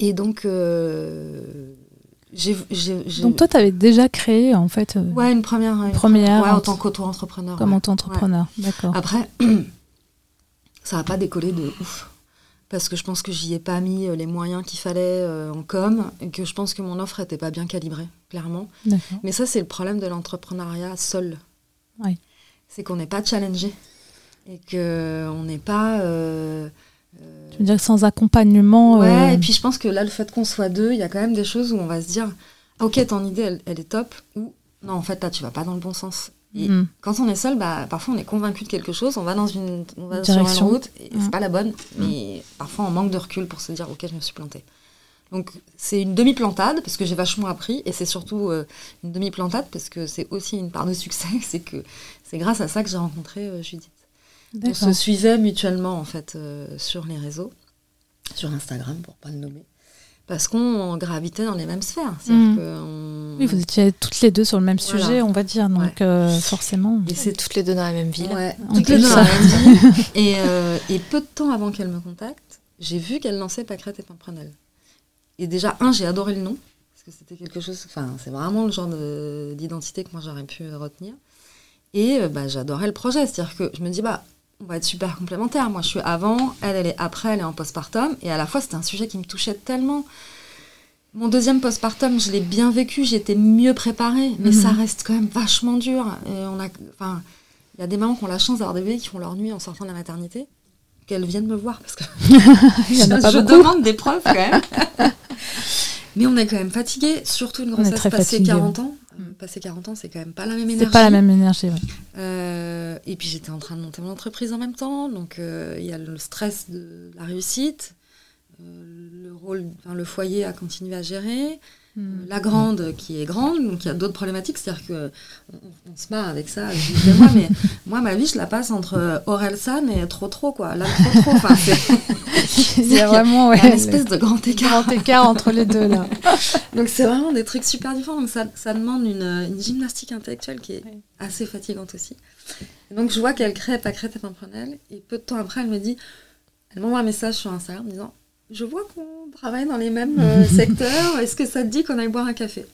Speaker 2: Et donc... Euh,
Speaker 1: donc toi, tu avais déjà créé en fait.
Speaker 2: Euh, ouais, une première.
Speaker 1: première.
Speaker 2: Ouais, en tant qu'auto-entrepreneur.
Speaker 1: Comme auto-entrepreneur, d'accord.
Speaker 2: Après, ça n'a pas décollé de ouf. Parce que je pense que j'y ai pas mis euh, les moyens qu'il fallait euh, en com et que je pense que mon offre n'était pas bien calibrée, clairement. Mais ça, c'est le problème de l'entrepreneuriat seul.
Speaker 1: Oui.
Speaker 2: C'est qu'on n'est pas challengé et qu'on n'est pas.
Speaker 1: Euh, tu veux dire sans accompagnement
Speaker 2: Ouais, euh, et puis je pense que là, le fait qu'on soit deux, il y a quand même des choses où on va se dire Ok, ton idée, elle, est top, ou non, en fait, là, tu vas pas dans le bon sens. Et mm. quand on est seul, bah, parfois on est convaincu de quelque chose, on va dans une, on va sur une route, et c'est mm. pas la bonne, mm. mais parfois on manque de recul pour se dire Ok, je me suis planté. Donc c'est une demi-plantade parce que j'ai vachement appris et c'est surtout euh, une demi-plantade parce que c'est aussi une part de succès, c'est que c'est grâce à ça que j'ai rencontré Judith. On se suivait mutuellement en fait euh, sur les réseaux, sur Instagram pour pas le nommer, parce qu'on gravitait dans les mêmes sphères.
Speaker 1: Mmh. Oui, vous étiez toutes les deux sur le même sujet, on va dire, donc euh, forcément.
Speaker 3: Et c'est toutes les deux dans la même ville.
Speaker 2: toutes les deux dans la même ville. Et, euh, et, peu de temps avant qu'elle me contacte, j'ai vu qu'elle lançait Pâquerette et Pimprenel. Et déjà, un, j'ai adoré le nom, parce que c'était quelque chose, enfin, c'est vraiment le genre d'identité que moi j'aurais pu retenir. Et bah, j'adorais le projet, c'est-à-dire que je me dis, bah, on va être super complémentaires. Moi, je suis avant, elle, elle est après, elle est en postpartum. Et à la fois, c'était un sujet qui me touchait tellement. Mon deuxième postpartum, je l'ai bien vécu, j'étais mieux préparée, mais ça mhm. reste quand même vachement dur. Et on a, enfin, il y a des mamans qui ont la chance d'avoir des bébés qui font leur nuit en sortant de la maternité, qu'elles viennent me voir parce que je, demande des preuves quand même. mais on est quand même fatigué, surtout une grossesse passée 40 ans. Passer 40 ans, c'est quand même pas la même énergie.
Speaker 1: C'est pas la même énergie, ouais.
Speaker 2: Euh, et puis j'étais en train de monter mon entreprise en même temps, donc euh, il y a le stress de la réussite, le rôle, le foyer à continuer à gérer,
Speaker 1: Hmm.
Speaker 2: la grande qui est grande, donc il y a d'autres problématiques, c'est-à-dire que on, on, se marre avec ça, je moi, mais moi ma vie je la passe entre Orelsan et trop trop quoi, là trop trop, enfin c'est
Speaker 1: il y a vraiment ouais,
Speaker 2: un espèce de grand écart,
Speaker 1: grand écart entre les deux là.
Speaker 2: donc c'est vraiment des trucs super différents, donc ça, ça demande une, une, gymnastique intellectuelle qui est assez fatigante aussi. Et donc je vois qu'elle crée pas crée Pimprenel et peu de temps après elle me dit, elle m'envoie un message sur Instagram en disant je vois qu'on travaille dans les mêmes euh, secteurs. Est-ce que ça te dit qu'on aille boire un café?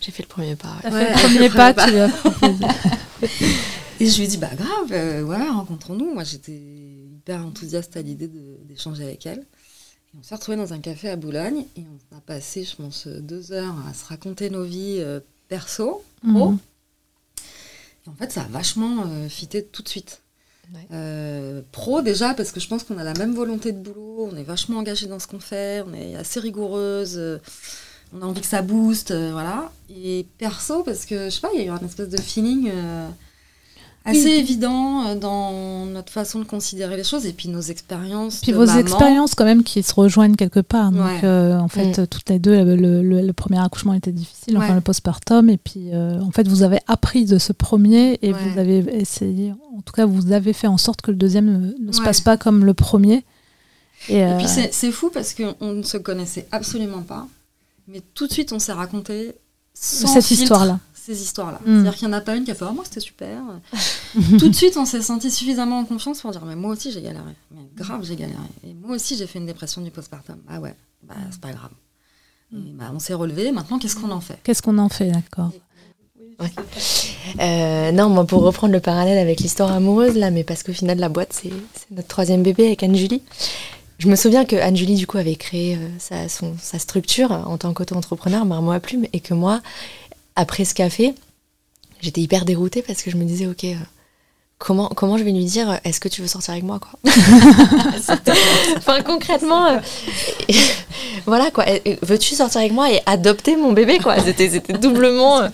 Speaker 3: J'ai fait le premier pas.
Speaker 1: Ouais. fait le premier pas, tu lui as
Speaker 2: Et je lui ai dit, bah grave, euh, ouais, rencontrons-nous. Moi, j'étais hyper enthousiaste à l'idée d'échanger avec elle. Et on s'est retrouvés dans un café à Boulogne et on a passé, je pense, deux heures à se raconter nos vies euh, perso, pro. Mmh. Et en fait, ça a vachement euh, fité tout de suite. Euh, pro déjà parce que je pense qu'on a la même volonté de boulot, on est vachement engagé dans ce qu'on fait, on est assez rigoureuse, euh, on a envie que ça booste, euh, voilà. Et perso parce que je sais pas, il y a eu un espèce de feeling assez oui. évident dans notre façon de considérer les choses et puis nos expériences.
Speaker 1: Puis vos
Speaker 2: maman.
Speaker 1: expériences quand même qui se rejoignent quelque part. Donc
Speaker 2: Ouais.
Speaker 1: euh, en fait,
Speaker 3: Mm.
Speaker 1: toutes les deux, le, le- le- le premier accouchement était difficile, enfin le postpartum, et puis euh, en fait, vous avez appris de ce premier et
Speaker 2: Ouais.
Speaker 1: vous avez essayé, en tout cas, vous avez fait en sorte que le deuxième ne, ne se passe pas comme le premier. Et,
Speaker 2: Et
Speaker 1: euh,
Speaker 2: puis c'est fou parce qu'on ne se connaissait absolument pas, mais tout de suite on s'est raconté sans
Speaker 1: cette histoire-là.
Speaker 2: Ces histoires-là.
Speaker 1: Mm.
Speaker 2: C'est-à-dire qu'il n'y en a pas une qui a fait oh, moi c'était super. tout de suite on s'est senti suffisamment en confiance pour dire mais moi aussi j'ai galéré, mais grave j'ai galéré. Et moi aussi j'ai fait une dépression du postpartum. Ah ouais, bah c'est pas grave. Et bah, on s'est relevé. Maintenant qu'est-ce qu'on en fait?
Speaker 1: Qu'est-ce qu'on en fait, d'accord
Speaker 3: Euh, non, moi, pour reprendre le parallèle avec l'histoire amoureuse, là, mais parce qu'au final, la boîte, c'est notre troisième bébé avec Anne-Julie. Je me souviens que Anne-Julie, du coup, avait créé euh, sa, son- sa structure en tant qu'auto-entrepreneur, Marmot à Plume, et que moi, après ce café, j'étais hyper déroutée parce que je me disais, OK, euh, comment, comment je vais lui dire, euh, est-ce que tu veux sortir avec moi, quoi Enfin, concrètement, euh, voilà, quoi. Veux-tu sortir avec moi et adopter mon bébé, quoi? C'était c'était doublement. euh,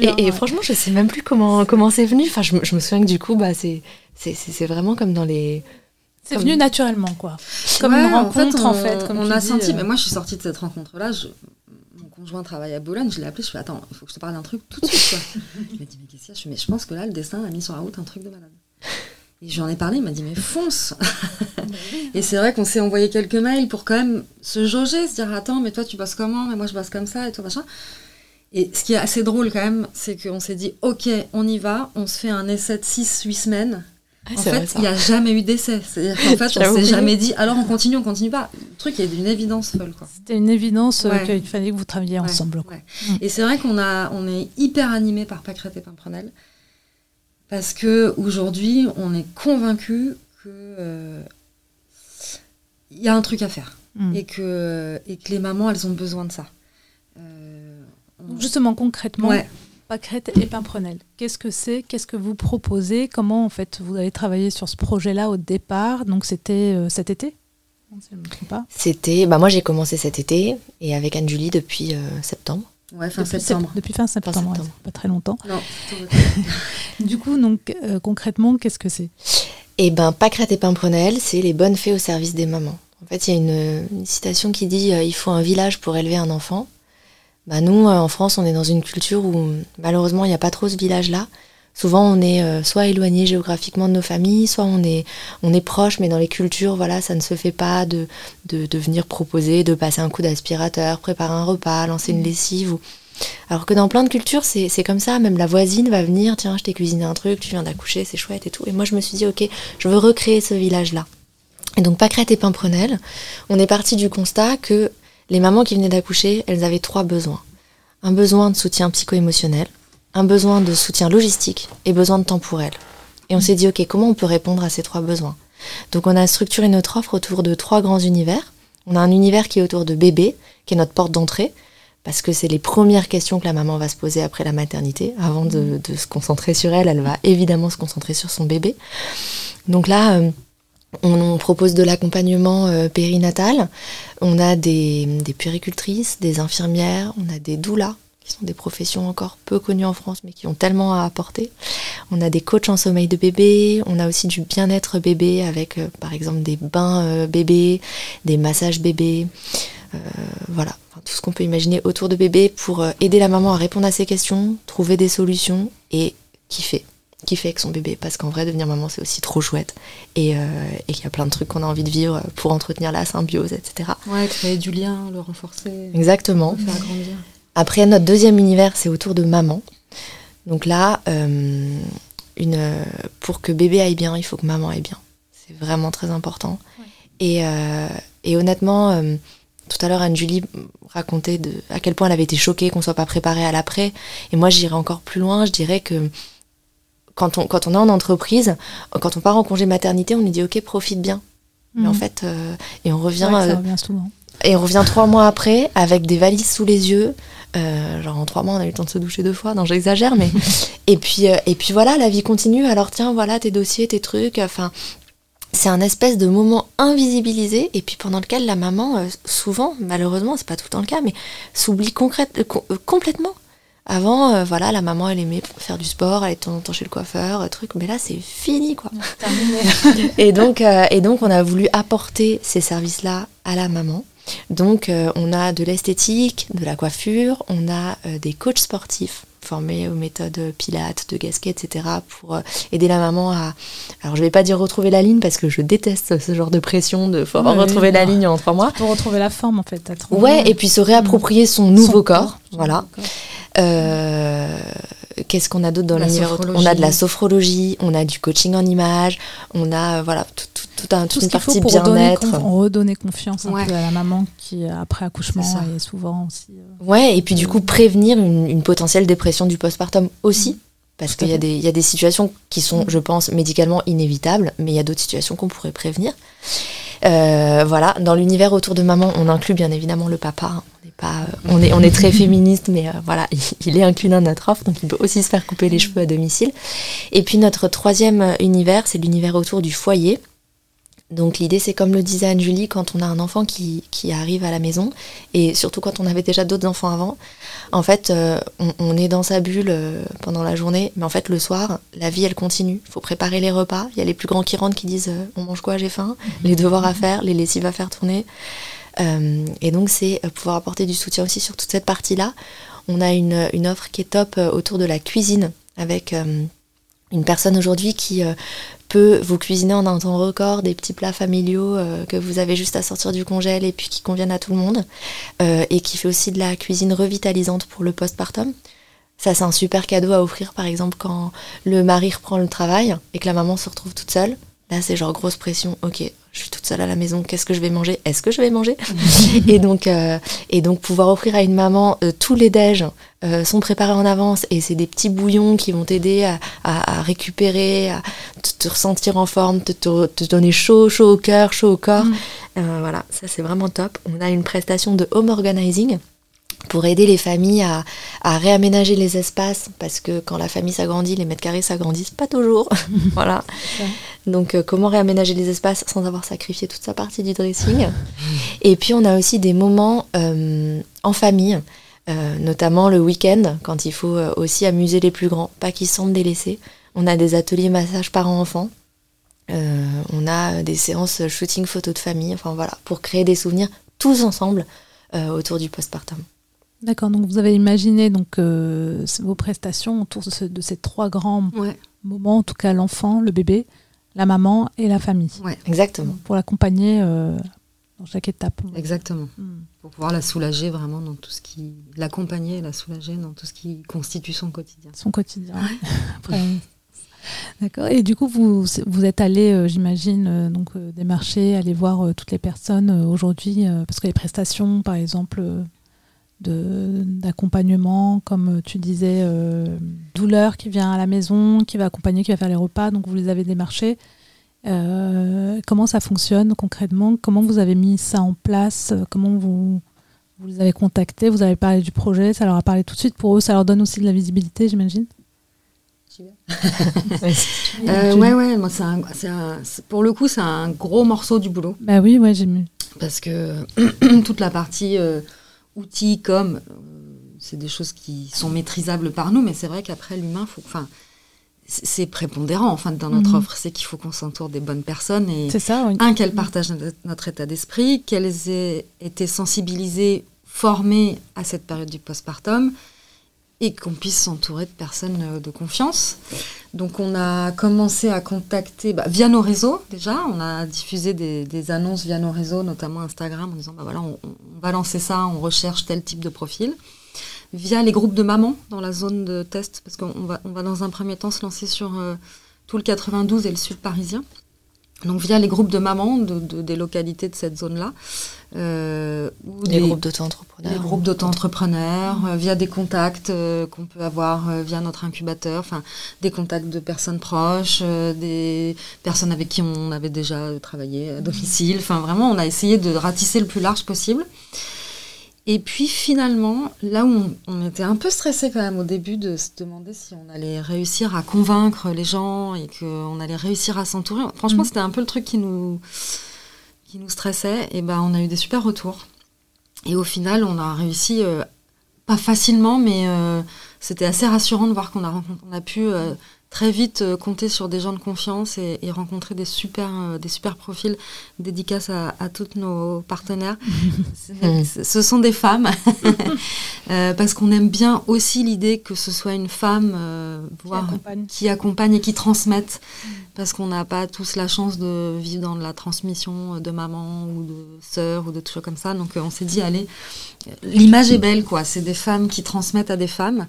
Speaker 3: et, et franchement, je sais même plus comment comment c'est venu. Enfin, je, me- je me souviens que du coup, bah, c'est c'est- c'est c'est vraiment comme dans les.
Speaker 1: C'est
Speaker 3: Comme-
Speaker 1: venu naturellement, quoi. Comme
Speaker 2: Ouais,
Speaker 1: une rencontre, en fait. comme
Speaker 2: on
Speaker 1: tu
Speaker 2: a
Speaker 1: dis,
Speaker 2: senti.
Speaker 1: euh.
Speaker 2: Mais moi, je suis sortie de cette rencontre-là. je- conjoint travaille à Boulogne. Je l'ai appelé. Je fais attends, il faut que je te parle d'un truc tout de suite. Quoi. il m'a dit mais qu'est-ce qu'il y a? Je fais mais je pense que là, le destin a mis sur la route un truc de malade. Et je lui en ai parlé. Il m'a dit mais fonce. Et c'est vrai qu'on s'est envoyé quelques mails pour quand même se jauger, se dire attends, mais toi tu bosses comment? Mais moi je bosse comme ça et tout machin. Et ce qui est assez drôle quand même, c'est qu'on s'est dit ok, on y va, on se fait un essai de 6-8 semaines. En
Speaker 3: c'est vrai,
Speaker 2: fait, il n'y a jamais eu d'essai. C'est-à-dire qu'en fait, on s'est jamais dit alors on continue, on continue pas. Le truc est d'une évidence folle. Quoi.
Speaker 1: C'était une évidence euh,
Speaker 2: Ouais.
Speaker 1: qu'il fallait que vous travailliez
Speaker 2: Ouais,
Speaker 1: ensemble. quoi.
Speaker 2: ouais. Et c'est vrai qu'on a, on est hyper animé par Pâquerette et Pimprenel parce que aujourd'hui, on est convaincu que euh, il y a un truc à faire
Speaker 1: Mm.
Speaker 2: et que et que les mamans, elles ont besoin de ça. Euh, on-
Speaker 1: Justement, concrètement. Pâquerette et Pimprenel, qu'est-ce que c'est? Qu'est-ce que vous proposez? Comment, en fait, vous avez travaillé sur ce projet-là au départ? Donc, c'était euh, cet été?
Speaker 3: C'était. Bah, moi, j'ai commencé cet été et avec Anne-Julie depuis euh, septembre.
Speaker 2: Ouais, fin
Speaker 1: depuis,
Speaker 2: septembre.
Speaker 1: sept- depuis fin septembre, pas très longtemps.
Speaker 2: Non.
Speaker 1: Du coup, donc, euh, concrètement, qu'est-ce que c'est?
Speaker 3: Et ben, Pâquerette et Pimprenel, c'est les bonnes fées au service des mamans. En fait, il y a une, une citation qui dit euh, il faut un village pour élever un enfant. Bah, nous, euh, en France, on est dans une culture où malheureusement, il n'y a pas trop ce village-là. Souvent, on est euh, soit éloigné géographiquement de nos familles, soit on est, on est proche, mais dans les cultures, voilà, ça ne se fait pas de, de, de venir proposer, de passer un coup d'aspirateur, préparer un repas, lancer une lessive. Ou... Alors que dans plein de cultures, c'est c'est comme ça. Même la voisine va venir, tiens, je t'ai cuisiné un truc, tu viens d'accoucher, c'est chouette et tout. Et moi, je me suis dit, ok, je veux recréer ce village-là. Et donc, Pâquerette et Pimprenel, on est parti du constat que les mamans qui venaient d'accoucher, elles avaient trois besoins. Un besoin de soutien psycho-émotionnel, un besoin de soutien logistique et besoin de temps pour elles. Et on s'est dit, ok, comment on peut répondre à ces trois besoins? Donc, on a structuré notre offre autour de trois grands univers. On a un univers qui est autour de bébé, qui est notre porte d'entrée, parce que c'est les premières questions que la maman va se poser après la maternité. Avant de, se concentrer sur elle, elle va évidemment se concentrer sur son bébé. Donc là, euh, on, propose de l'accompagnement euh, périnatal. On a des, des puéricultrices, des infirmières, on a des doulas qui sont des professions encore peu connues en France, mais qui ont tellement à apporter. On a des coachs en sommeil de bébé, on a aussi du bien-être bébé avec, euh, par exemple, des bains euh, bébés, des massages bébés. Voilà, tout ce qu'on peut imaginer autour de bébé pour aider la maman à répondre à ses questions, trouver des solutions et kiffer kiffer avec son bébé parce qu'en vrai devenir maman c'est aussi trop chouette et il y a plein de trucs qu'on a envie de vivre pour entretenir la symbiose etc
Speaker 2: ouais créer du lien le renforcer
Speaker 3: exactement
Speaker 2: le faire grandir
Speaker 3: après, notre deuxième univers, c'est autour de maman. Donc là, euh, une, pour que bébé aille bien, il faut que maman aille bien. C'est vraiment très important. Et, euh, et, honnêtement, euh, tout à l'heure, Anne-Julie racontait de, à quel point elle avait été choquée qu'on ne soit pas préparé à l'après. Et moi, j'irais encore plus loin. Je dirais que quand on, quand on est en entreprise, quand on part en congé maternité, on nous dit OK, profite bien. Mais en mhm. fait, et on revient.
Speaker 1: ça revient souvent.
Speaker 3: Et on revient trois mois après avec des valises sous les yeux, euh, genre en trois mois, on a eu le temps de se doucher deux fois. Non, j'exagère, mais et puis euh, et puis voilà, la vie continue. Alors tiens, voilà tes dossiers, tes trucs. Enfin, c'est un espèce de moment invisibilisé et puis pendant lequel la maman, euh, souvent, malheureusement, c'est pas tout le temps le cas, mais s'oublie complètement. Avant, voilà, la maman, elle aimait faire du sport, elle était de temps en temps chez le coiffeur, truc, mais là, c'est fini, quoi. et donc, et donc, on a voulu apporter ces services-là à la maman. Donc euh, on a de l'esthétique, de la coiffure, on a euh, des coachs sportifs formés aux méthodes pilates, de gasket, etc. pour euh, aider la maman à... Alors je vais pas dire retrouver la ligne parce que je déteste ce genre de pression de faut retrouver la ligne en trois mois.
Speaker 1: Pour retrouver la forme en fait.
Speaker 3: Ouais, et puis se réapproprier son nouveau corps. voilà. Qu'est-ce qu'on a d'autre dans l'univers On a de la sophrologie, on a du coaching en image, on a voilà tout, tout un, toute une partie bien-être.
Speaker 1: redonner confiance un peu à la maman qui, après accouchement, est, souvent aussi.
Speaker 3: Euh, ouais, et puis du coup, prévenir une, potentielle dépression du postpartum aussi. Mm. Parce qu'il y, a des, y a des situations qui sont, mm. je pense, médicalement inévitables, mais il y a d'autres situations qu'on pourrait prévenir. Euh, voilà, dans l'univers autour de maman, on inclut bien évidemment le papa. Hein. On est très féministe, mais euh, voilà, il, est inclus dans notre offre, donc il peut aussi se faire couper les cheveux à domicile. Et puis notre troisième univers, c'est l'univers autour du foyer. Donc l'idée c'est comme le disait Anne-Julie, quand on a un enfant qui, arrive à la maison, et surtout quand on avait déjà d'autres enfants avant, en fait euh, on, est dans sa bulle euh, pendant la journée, mais en fait le soir, la vie elle continue. Il faut préparer les repas, il y a les plus grands qui rentrent qui disent euh, on mange quoi, j'ai faim, les devoirs à faire, les lessives à faire tourner. Et donc c'est pouvoir apporter du soutien aussi sur toute cette partie-là. On a une, offre qui est top autour de la cuisine avec une personne aujourd'hui qui peut vous cuisiner en un temps record des petits plats familiaux euh, que vous avez juste à sortir du congèle et puis qui conviennent à tout le monde, euh, et qui fait aussi de la cuisine revitalisante pour le postpartum. Ça, c'est un super cadeau à offrir, par exemple, quand le mari reprend le travail et que la maman se retrouve toute seule. Là, c'est genre grosse pression. Ok, je suis toute seule à la maison. Qu'est-ce que je vais manger? Est-ce que je vais manger? Et donc, euh, et donc pouvoir offrir à une maman tous les déj euh, sont préparés en avance et c'est des petits bouillons qui vont t'aider à, à, récupérer, à te, ressentir en forme, te, te, donner chaud, chaud au cœur, chaud au corps. Mm. Euh, voilà, ça c'est vraiment top. On a une prestation de home organizing pour aider les familles à, à, réaménager les espaces parce que quand la famille s'agrandit, les mètres carrés s'agrandissent pas toujours. voilà. Donc euh, comment réaménager les espaces sans avoir sacrifié toute sa partie du dressing? Et puis on a aussi des moments en famille. Euh, notamment le week-end, quand il faut euh, aussi amuser les plus grands, pas qu'ils se sentent délaissés. On a des ateliers massage parents-enfants. Euh, on a des séances shooting photos de famille, enfin voilà, pour créer des souvenirs tous ensemble autour du postpartum.
Speaker 1: D'accord, donc vous avez imaginé donc vos prestations autour de, ces trois grands moments, en tout cas l'enfant, le bébé, la maman et la famille.
Speaker 3: Ouais, exactement.
Speaker 1: Pour l'accompagner dans chaque étape.
Speaker 2: Exactement. Hmm. Pour pouvoir la soulager vraiment dans tout ce qui. l'accompagner et la soulager dans tout ce qui constitue son quotidien.
Speaker 1: Son quotidien. D'accord. Et du coup, vous, vous êtes allé, euh, j'imagine, euh, donc euh, démarcher, aller voir toutes les personnes aujourd'hui, parce que les prestations, par exemple, d'accompagnement, comme tu disais, douleur qui vient à la maison, qui va accompagner, qui va faire les repas, donc vous les avez démarchés. Euh, comment ça fonctionne concrètement? Comment vous avez mis ça en place? Comment vous, vous les avez contactés? Vous avez parlé du projet Ça leur a parlé tout de suite pour eux Ça leur donne aussi de la visibilité, j'imagine?
Speaker 2: Euh, ouais, ouais, moi, pour le coup, c'est un gros morceau du boulot.
Speaker 1: Bah oui, ouais, j'ai mis.
Speaker 2: Parce que toute la partie euh, outils comme c'est des choses qui sont maîtrisables par nous, mais c'est vrai qu'après l'humain, faut, enfin, c'est prépondérant enfin dans notre
Speaker 1: Mhm.
Speaker 2: offre, c'est qu'il faut qu'on s'entoure des bonnes personnes et
Speaker 1: C'est ça, oui.
Speaker 2: un qu'elles partagent notre- notre état d'esprit, qu'elles aient été sensibilisées, formées à cette période du postpartum et qu'on puisse s'entourer de personnes euh, de confiance. Donc on a commencé à contacter bah, via nos réseaux déjà, on a diffusé des, annonces via nos réseaux, notamment Instagram, en disant bah voilà on, on va lancer ça, on recherche tel type de profil. Via les groupes de mamans dans la zone de test, parce qu'on va, on va dans un premier temps se lancer sur euh, tout le 92 et le sud parisien. Donc via les groupes de mamans de, de- des localités de cette zone-là. euh, ou
Speaker 3: Les
Speaker 2: des-
Speaker 3: groupes d'auto-entrepreneurs.
Speaker 2: les groupes d'auto-entrepreneurs, euh, via des contacts euh, qu'on peut avoir euh, via notre incubateur, enfin des contacts de personnes proches, des personnes avec qui on avait déjà travaillé à domicile. Enfin vraiment, on a essayé de ratisser le plus large possible. Et puis finalement, là où on, on était un peu stressé quand même au début de se demander si on allait réussir à convaincre les gens et qu'on allait réussir à s'entourer. Franchement,
Speaker 1: Mhm.
Speaker 2: c'était un peu le truc qui nous, qui nous stressait. Et ben, on a eu des super retours. Et au final, on a réussi, euh, pas facilement, mais euh, c'était assez rassurant de voir qu'on a, on a pu euh, très vite euh, compter sur des gens de confiance et, et rencontrer des super, euh, des super profils. Dédicaces à, à toutes nos partenaires. Ce- sont des femmes, Euh, parce qu'on aime bien aussi l'idée que ce soit une femme, euh, voire
Speaker 1: accompagne.
Speaker 2: qui accompagne et qui transmettent, parce qu'on n'a pas tous la chance de vivre dans la transmission de maman ou de sœur ou de tout ça comme ça. Donc euh, on s'est dit, allez, l'image est belle, quoi. C'est des femmes qui transmettent à des femmes.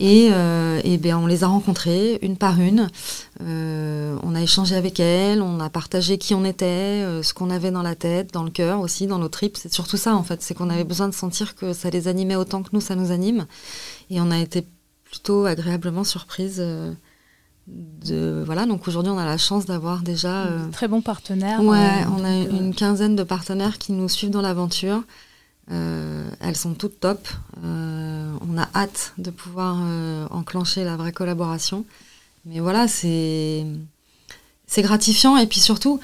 Speaker 2: Et, euh, et ben, on les a rencontrées une par une. Euh, on a échangé avec elles, on a partagé qui on était, euh, ce qu'on avait dans la tête, dans le cœur aussi, dans nos tripes. C'est surtout ça, en fait. C'est qu'on avait besoin de sentir que ça les animait autant que nous, ça nous anime. Et on a été plutôt agréablement surprise. euh, de, voilà, donc aujourd'hui, on a la chance d'avoir déjà. euh,
Speaker 1: Très bon partenaire.
Speaker 2: Ouais,
Speaker 1: euh,
Speaker 2: on a une quinzaine de partenaires qui nous suivent dans l'aventure. Euh, elles sont toutes top. Euh, on a hâte de pouvoir euh, enclencher la vraie collaboration. Mais voilà, c'est c'est gratifiant. Et puis surtout,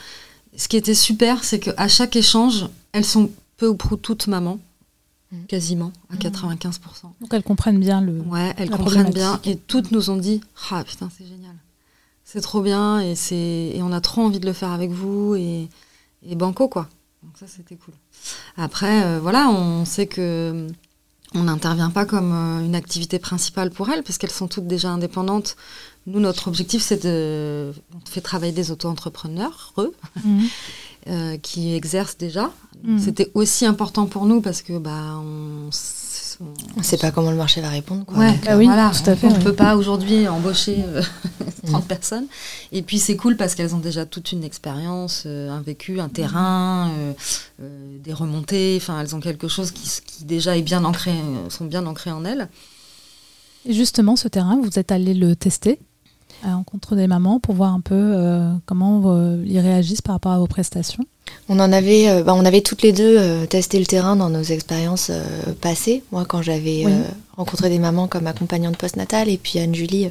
Speaker 2: ce qui était super, c'est qu'à chaque échange, elles sont peu ou prou toutes mamans,
Speaker 3: Mhm.
Speaker 2: quasiment, à
Speaker 1: Mhm.
Speaker 2: 95%.
Speaker 1: Donc elles comprennent bien le.
Speaker 2: Ouais, elles
Speaker 1: la
Speaker 2: comprennent bien et toutes nous ont dit ah putain c'est génial, c'est trop bien et c'est et on a trop envie de le faire avec vous et, et banco quoi. Donc ça c'était cool. Après euh, voilà on sait que on n'intervient pas comme euh, une activité principale pour elles parce qu'elles sont toutes déjà indépendantes. Nous notre objectif c'est de on fait travailler des auto-entrepreneurs eux,
Speaker 1: Mhm.
Speaker 2: euh, qui exercent déjà.
Speaker 1: Mhm.
Speaker 2: C'était aussi important pour nous parce que bah on, on-
Speaker 3: ne sait pas comment le marché va répondre. Quoi.
Speaker 2: Ouais,
Speaker 3: Donc,
Speaker 1: Bah oui,
Speaker 2: voilà,
Speaker 1: tout à fait,
Speaker 2: on ne
Speaker 1: ouais.
Speaker 2: peut pas aujourd'hui embaucher euh, 30
Speaker 3: Mm.
Speaker 2: personnes. Et puis c'est cool parce qu'elles ont déjà toute une expérience, euh, un vécu, un terrain, euh, euh, des remontées. Enfin, elles ont quelque chose qui, déjà est bien ancré, euh, sont bien ancrées en elles.
Speaker 1: Et justement, ce terrain, vous êtes allé le tester? À la rencontre des mamans pour voir un peu euh, comment euh, ils réagissent par rapport à vos prestations.
Speaker 3: On en avait, euh, bah, on avait toutes les deux testé le terrain dans nos expériences passées. Moi, quand j'avais
Speaker 1: Oui.
Speaker 3: rencontré des mamans comme accompagnante postnatale, et puis Anne-Julie,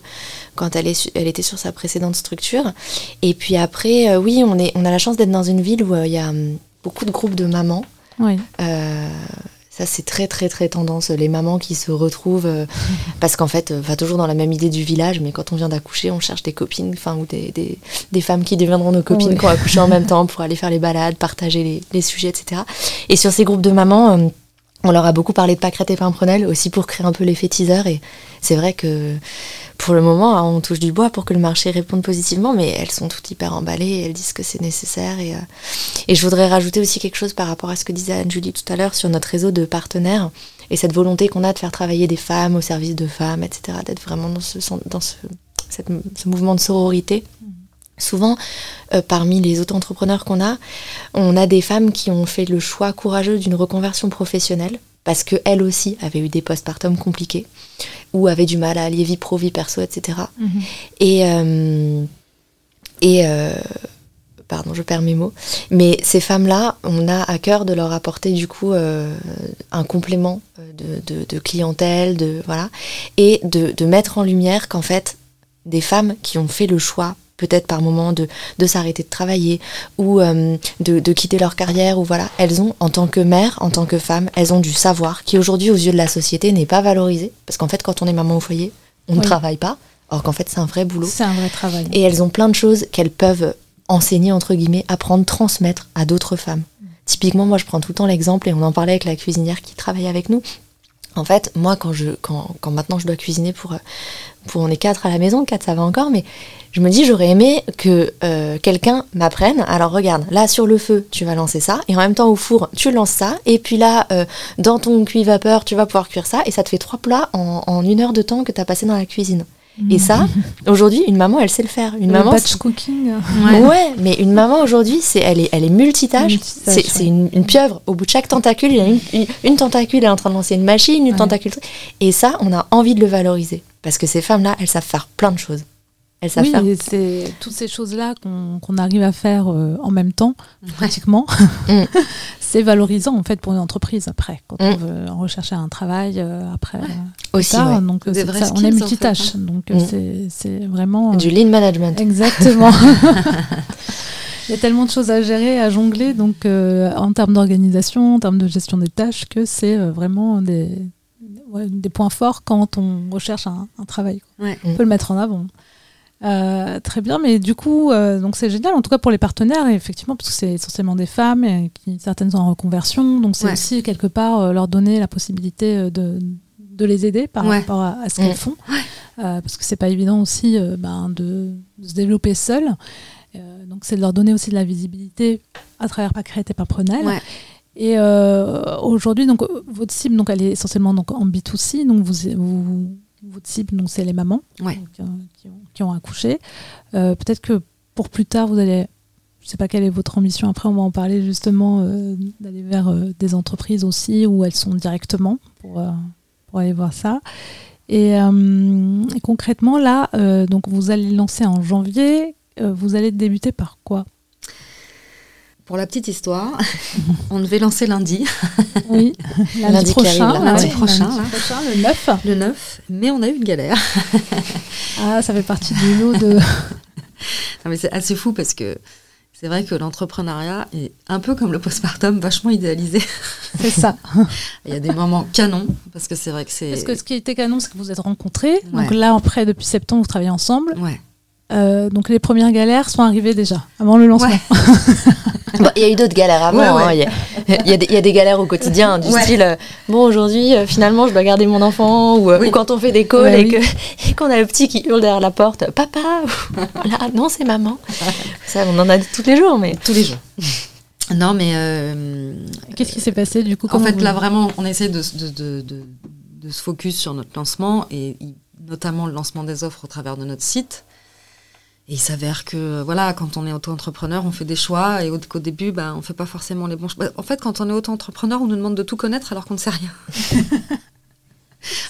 Speaker 3: quand elle, est su- elle était sur sa précédente structure. Et puis après, oui, on, est, on a la chance d'être dans une ville où il y a hum, beaucoup de groupes de mamans.
Speaker 1: Oui.
Speaker 3: Euh, ça, c'est très, très, très tendance. Les mamans qui se retrouvent, euh, parce qu'en fait, euh, va toujours dans la même idée du village, mais quand on vient d'accoucher, on cherche des copines, enfin, ou des, des, des femmes qui deviendront nos copines,
Speaker 1: Oui.
Speaker 3: qui ont accouché en même temps pour aller faire les balades, partager les, les sujets, etc. Et sur ces groupes de mamans, euh, on leur a beaucoup parlé de pâquerettes et pimprenelles, aussi pour créer un peu l'effet teaser. Et c'est vrai que pour le moment, hein, on touche du bois pour que le marché réponde positivement, mais elles sont toutes hyper emballées, elles disent que c'est nécessaire. Et, euh, et je voudrais rajouter aussi quelque chose par rapport à ce que disait Anne-Julie tout à l'heure sur notre réseau de partenaires et cette volonté qu'on a de faire travailler des femmes au service de femmes, etc., d'être vraiment dans ce mouvement de sororité. Souvent, euh, parmi les auto-entrepreneurs qu'on a, on a des femmes qui ont fait le choix courageux d'une reconversion professionnelle parce qu'elles aussi avaient eu des postpartum compliqués ou avaient du mal à allier vie pro, vie perso, etc.
Speaker 1: Mhm.
Speaker 3: Et, euh, et euh, pardon, je perds mes mots. Mais ces femmes-là, on a à cœur de leur apporter du coup euh, un complément euh, de, de- de clientèle, de voilà, et de, de mettre en lumière qu'en fait, des femmes qui ont fait le choix peut-être par moment de, de s'arrêter de travailler ou euh, de, de, quitter leur carrière ou voilà, elles ont en tant que mère, en tant que femme, elles ont du savoir qui aujourd'hui aux yeux de la société n'est pas valorisé parce qu'en fait quand on est maman au foyer, on ne travaille pas, or qu'en fait c'est un vrai boulot.
Speaker 1: C'est un vrai travail.
Speaker 3: Et elles ont plein de choses qu'elles peuvent enseigner entre guillemets, apprendre, transmettre à d'autres femmes. Mm. Typiquement, moi je prends tout le temps l'exemple et on en parlait avec la cuisinière qui travaille avec nous. En fait, moi, quand, je, quand, quand maintenant je dois cuisiner pour, pour. On est quatre à la maison, quatre ça va encore, mais je me dis, j'aurais aimé que euh, quelqu'un m'apprenne. Alors regarde, là sur le feu, tu vas lancer ça, et en même temps au four, tu lances ça, et puis là, euh, dans ton cuit vapeur, tu vas pouvoir cuire ça, et ça te fait trois plats en, en une heure de temps que tu as passé dans la cuisine. Et ça, aujourd'hui, une maman, elle sait le faire. Une
Speaker 1: le
Speaker 3: maman,
Speaker 1: batch cooking.
Speaker 3: Ouais. ouais. mais une maman aujourd'hui, c'est elle est elle est multitâche. C'est ouais. une, une, pieuvre. Au bout de chaque tentacule, il y a une, une, une, tentacule, elle est en train de lancer une machine, une ouais. tentacule. Et ça, on a envie de le valoriser parce que ces femmes-là, elles savent faire plein de choses.
Speaker 1: Elles savent oui, faire. c'est toutes ces choses-là qu'on qu arrive à faire euh, en même temps, pratiquement. Mm. c'est valorisant en fait pour une entreprise après, quand mm. on veut rechercher un travail euh, après. Euh,
Speaker 3: Aussi,
Speaker 1: ça, donc ça, on est multitâche, en fait, hein. donc mm. c'est vraiment
Speaker 3: du lean management.
Speaker 1: Exactement. Il y a tellement de choses à gérer, à jongler, donc en termes d'organisation, en termes de gestion des tâches, que c'est vraiment des, ouais, des points forts quand on recherche un, un travail.
Speaker 2: Ouais.
Speaker 1: On peut le mettre en avant. Euh, très bien, mais du coup, euh, donc c'est génial, en tout cas pour les partenaires, effectivement, parce que c'est essentiellement des femmes, et qui certaines sont en reconversion, donc c'est ouais. aussi quelque part euh, leur donner la possibilité de, de les aider par ouais. rapport à, à ce qu'elles font, parce que c'est pas évident aussi ben, de, de, se développer seule. donc c'est de leur donner aussi de la visibilité à travers Pâquerette et Pimprenel. Et aujourd'hui, donc votre cible, donc elle est essentiellement donc en B2C, donc vous, vous votre cible, donc c'est les mamans
Speaker 2: ouais.
Speaker 1: donc, euh, qui, ont, qui, ont, accouché. Euh, Peut-être que pour plus tard, vous allez, je ne sais pas quelle est votre ambition. Après, on va en parler justement euh, d'aller vers euh, des entreprises aussi où elles sont directement pour, pour aller voir ça. Et, et concrètement, là, donc vous allez lancer en janvier. vous allez débuter par quoi?
Speaker 2: Pour la petite histoire, on devait lancer lundi.
Speaker 1: Oui, lundi, lundi prochain.
Speaker 2: Arrive, lundi, ouais, prochain,
Speaker 1: lundi prochain, le 9.
Speaker 2: Le 9, mais on a eu une galère.
Speaker 1: ah, ça fait partie du lot de...
Speaker 2: non, mais c'est assez fou parce que c'est vrai que l'entrepreneuriat est un peu comme le postpartum, vachement idéalisé.
Speaker 1: C'est ça.
Speaker 2: Il y a des moments canons, parce que c'est vrai que c'est...
Speaker 1: Parce que ce qui était canon, c'est que vous êtes rencontrés. Ouais. Donc là, après, depuis septembre, vous travaillez ensemble.
Speaker 2: Ouais.
Speaker 1: Euh, donc les premières galères sont arrivées déjà, avant le lancement.
Speaker 3: Ouais. bon, il y a eu d'autres galères avant. Ouais, ouais. Hein. Il, y a, y des, il, y a, des galères au quotidien, du style euh, bon aujourd'hui euh, finalement je dois garder mon enfant ou, oui. ou quand on fait des calls et oui. qu'on a le petit qui hurle derrière la porte papa là non c'est maman. Ça on en a tous les jours mais
Speaker 2: tous les jours. Non mais euh,
Speaker 1: qu'est-ce qui s'est passé du coup
Speaker 2: En fait vous... là vraiment on essaie de, de, de, de, de se focus sur notre lancement et notamment le lancement des offres au travers de notre site. Et il s'avère que, voilà, quand on est auto-entrepreneur, on fait des choix et au, au début, bah, on fait pas forcément les bons choix. En fait, quand on est auto-entrepreneur, on nous demande de tout connaître alors qu'on ne sait rien.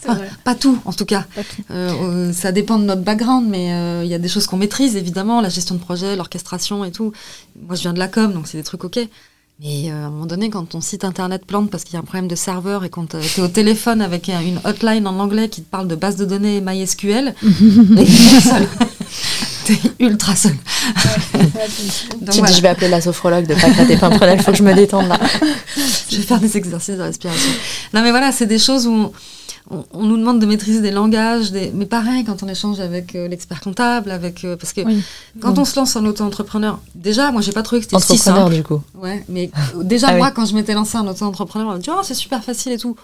Speaker 2: enfin, pas tout, en tout cas.
Speaker 1: Tout.
Speaker 2: Euh, ça dépend de notre background, mais il euh, y a des choses qu'on maîtrise, évidemment, la gestion de projet, l'orchestration et tout. Moi, je viens de la com, donc c'est des trucs OK. Mais euh, à un moment donné, quand ton site internet plante parce qu'il y a un problème de serveur et quand tu es au téléphone avec une hotline en anglais qui te parle de base de données MySQL, t'es ultra seul.
Speaker 3: Ouais, tu voilà. dis, je vais appeler la sophrologue de Pâquerette et Pimprenel, il faut que je me détende là.
Speaker 2: je vais faire des exercices de respiration. Non, mais voilà, c'est des choses où on, on, nous demande de maîtriser des langages, des... mais pareil, quand on échange avec euh, l'expert comptable, avec euh, parce que oui. quand oui. on se lance en auto-entrepreneur, déjà, moi, j'ai pas trouvé que c'était si simple.
Speaker 3: du coup.
Speaker 2: Ouais, mais déjà, ah, moi, oui. quand je m'étais lancé en auto-entrepreneur, on m'a dit, oh, c'est super facile et tout.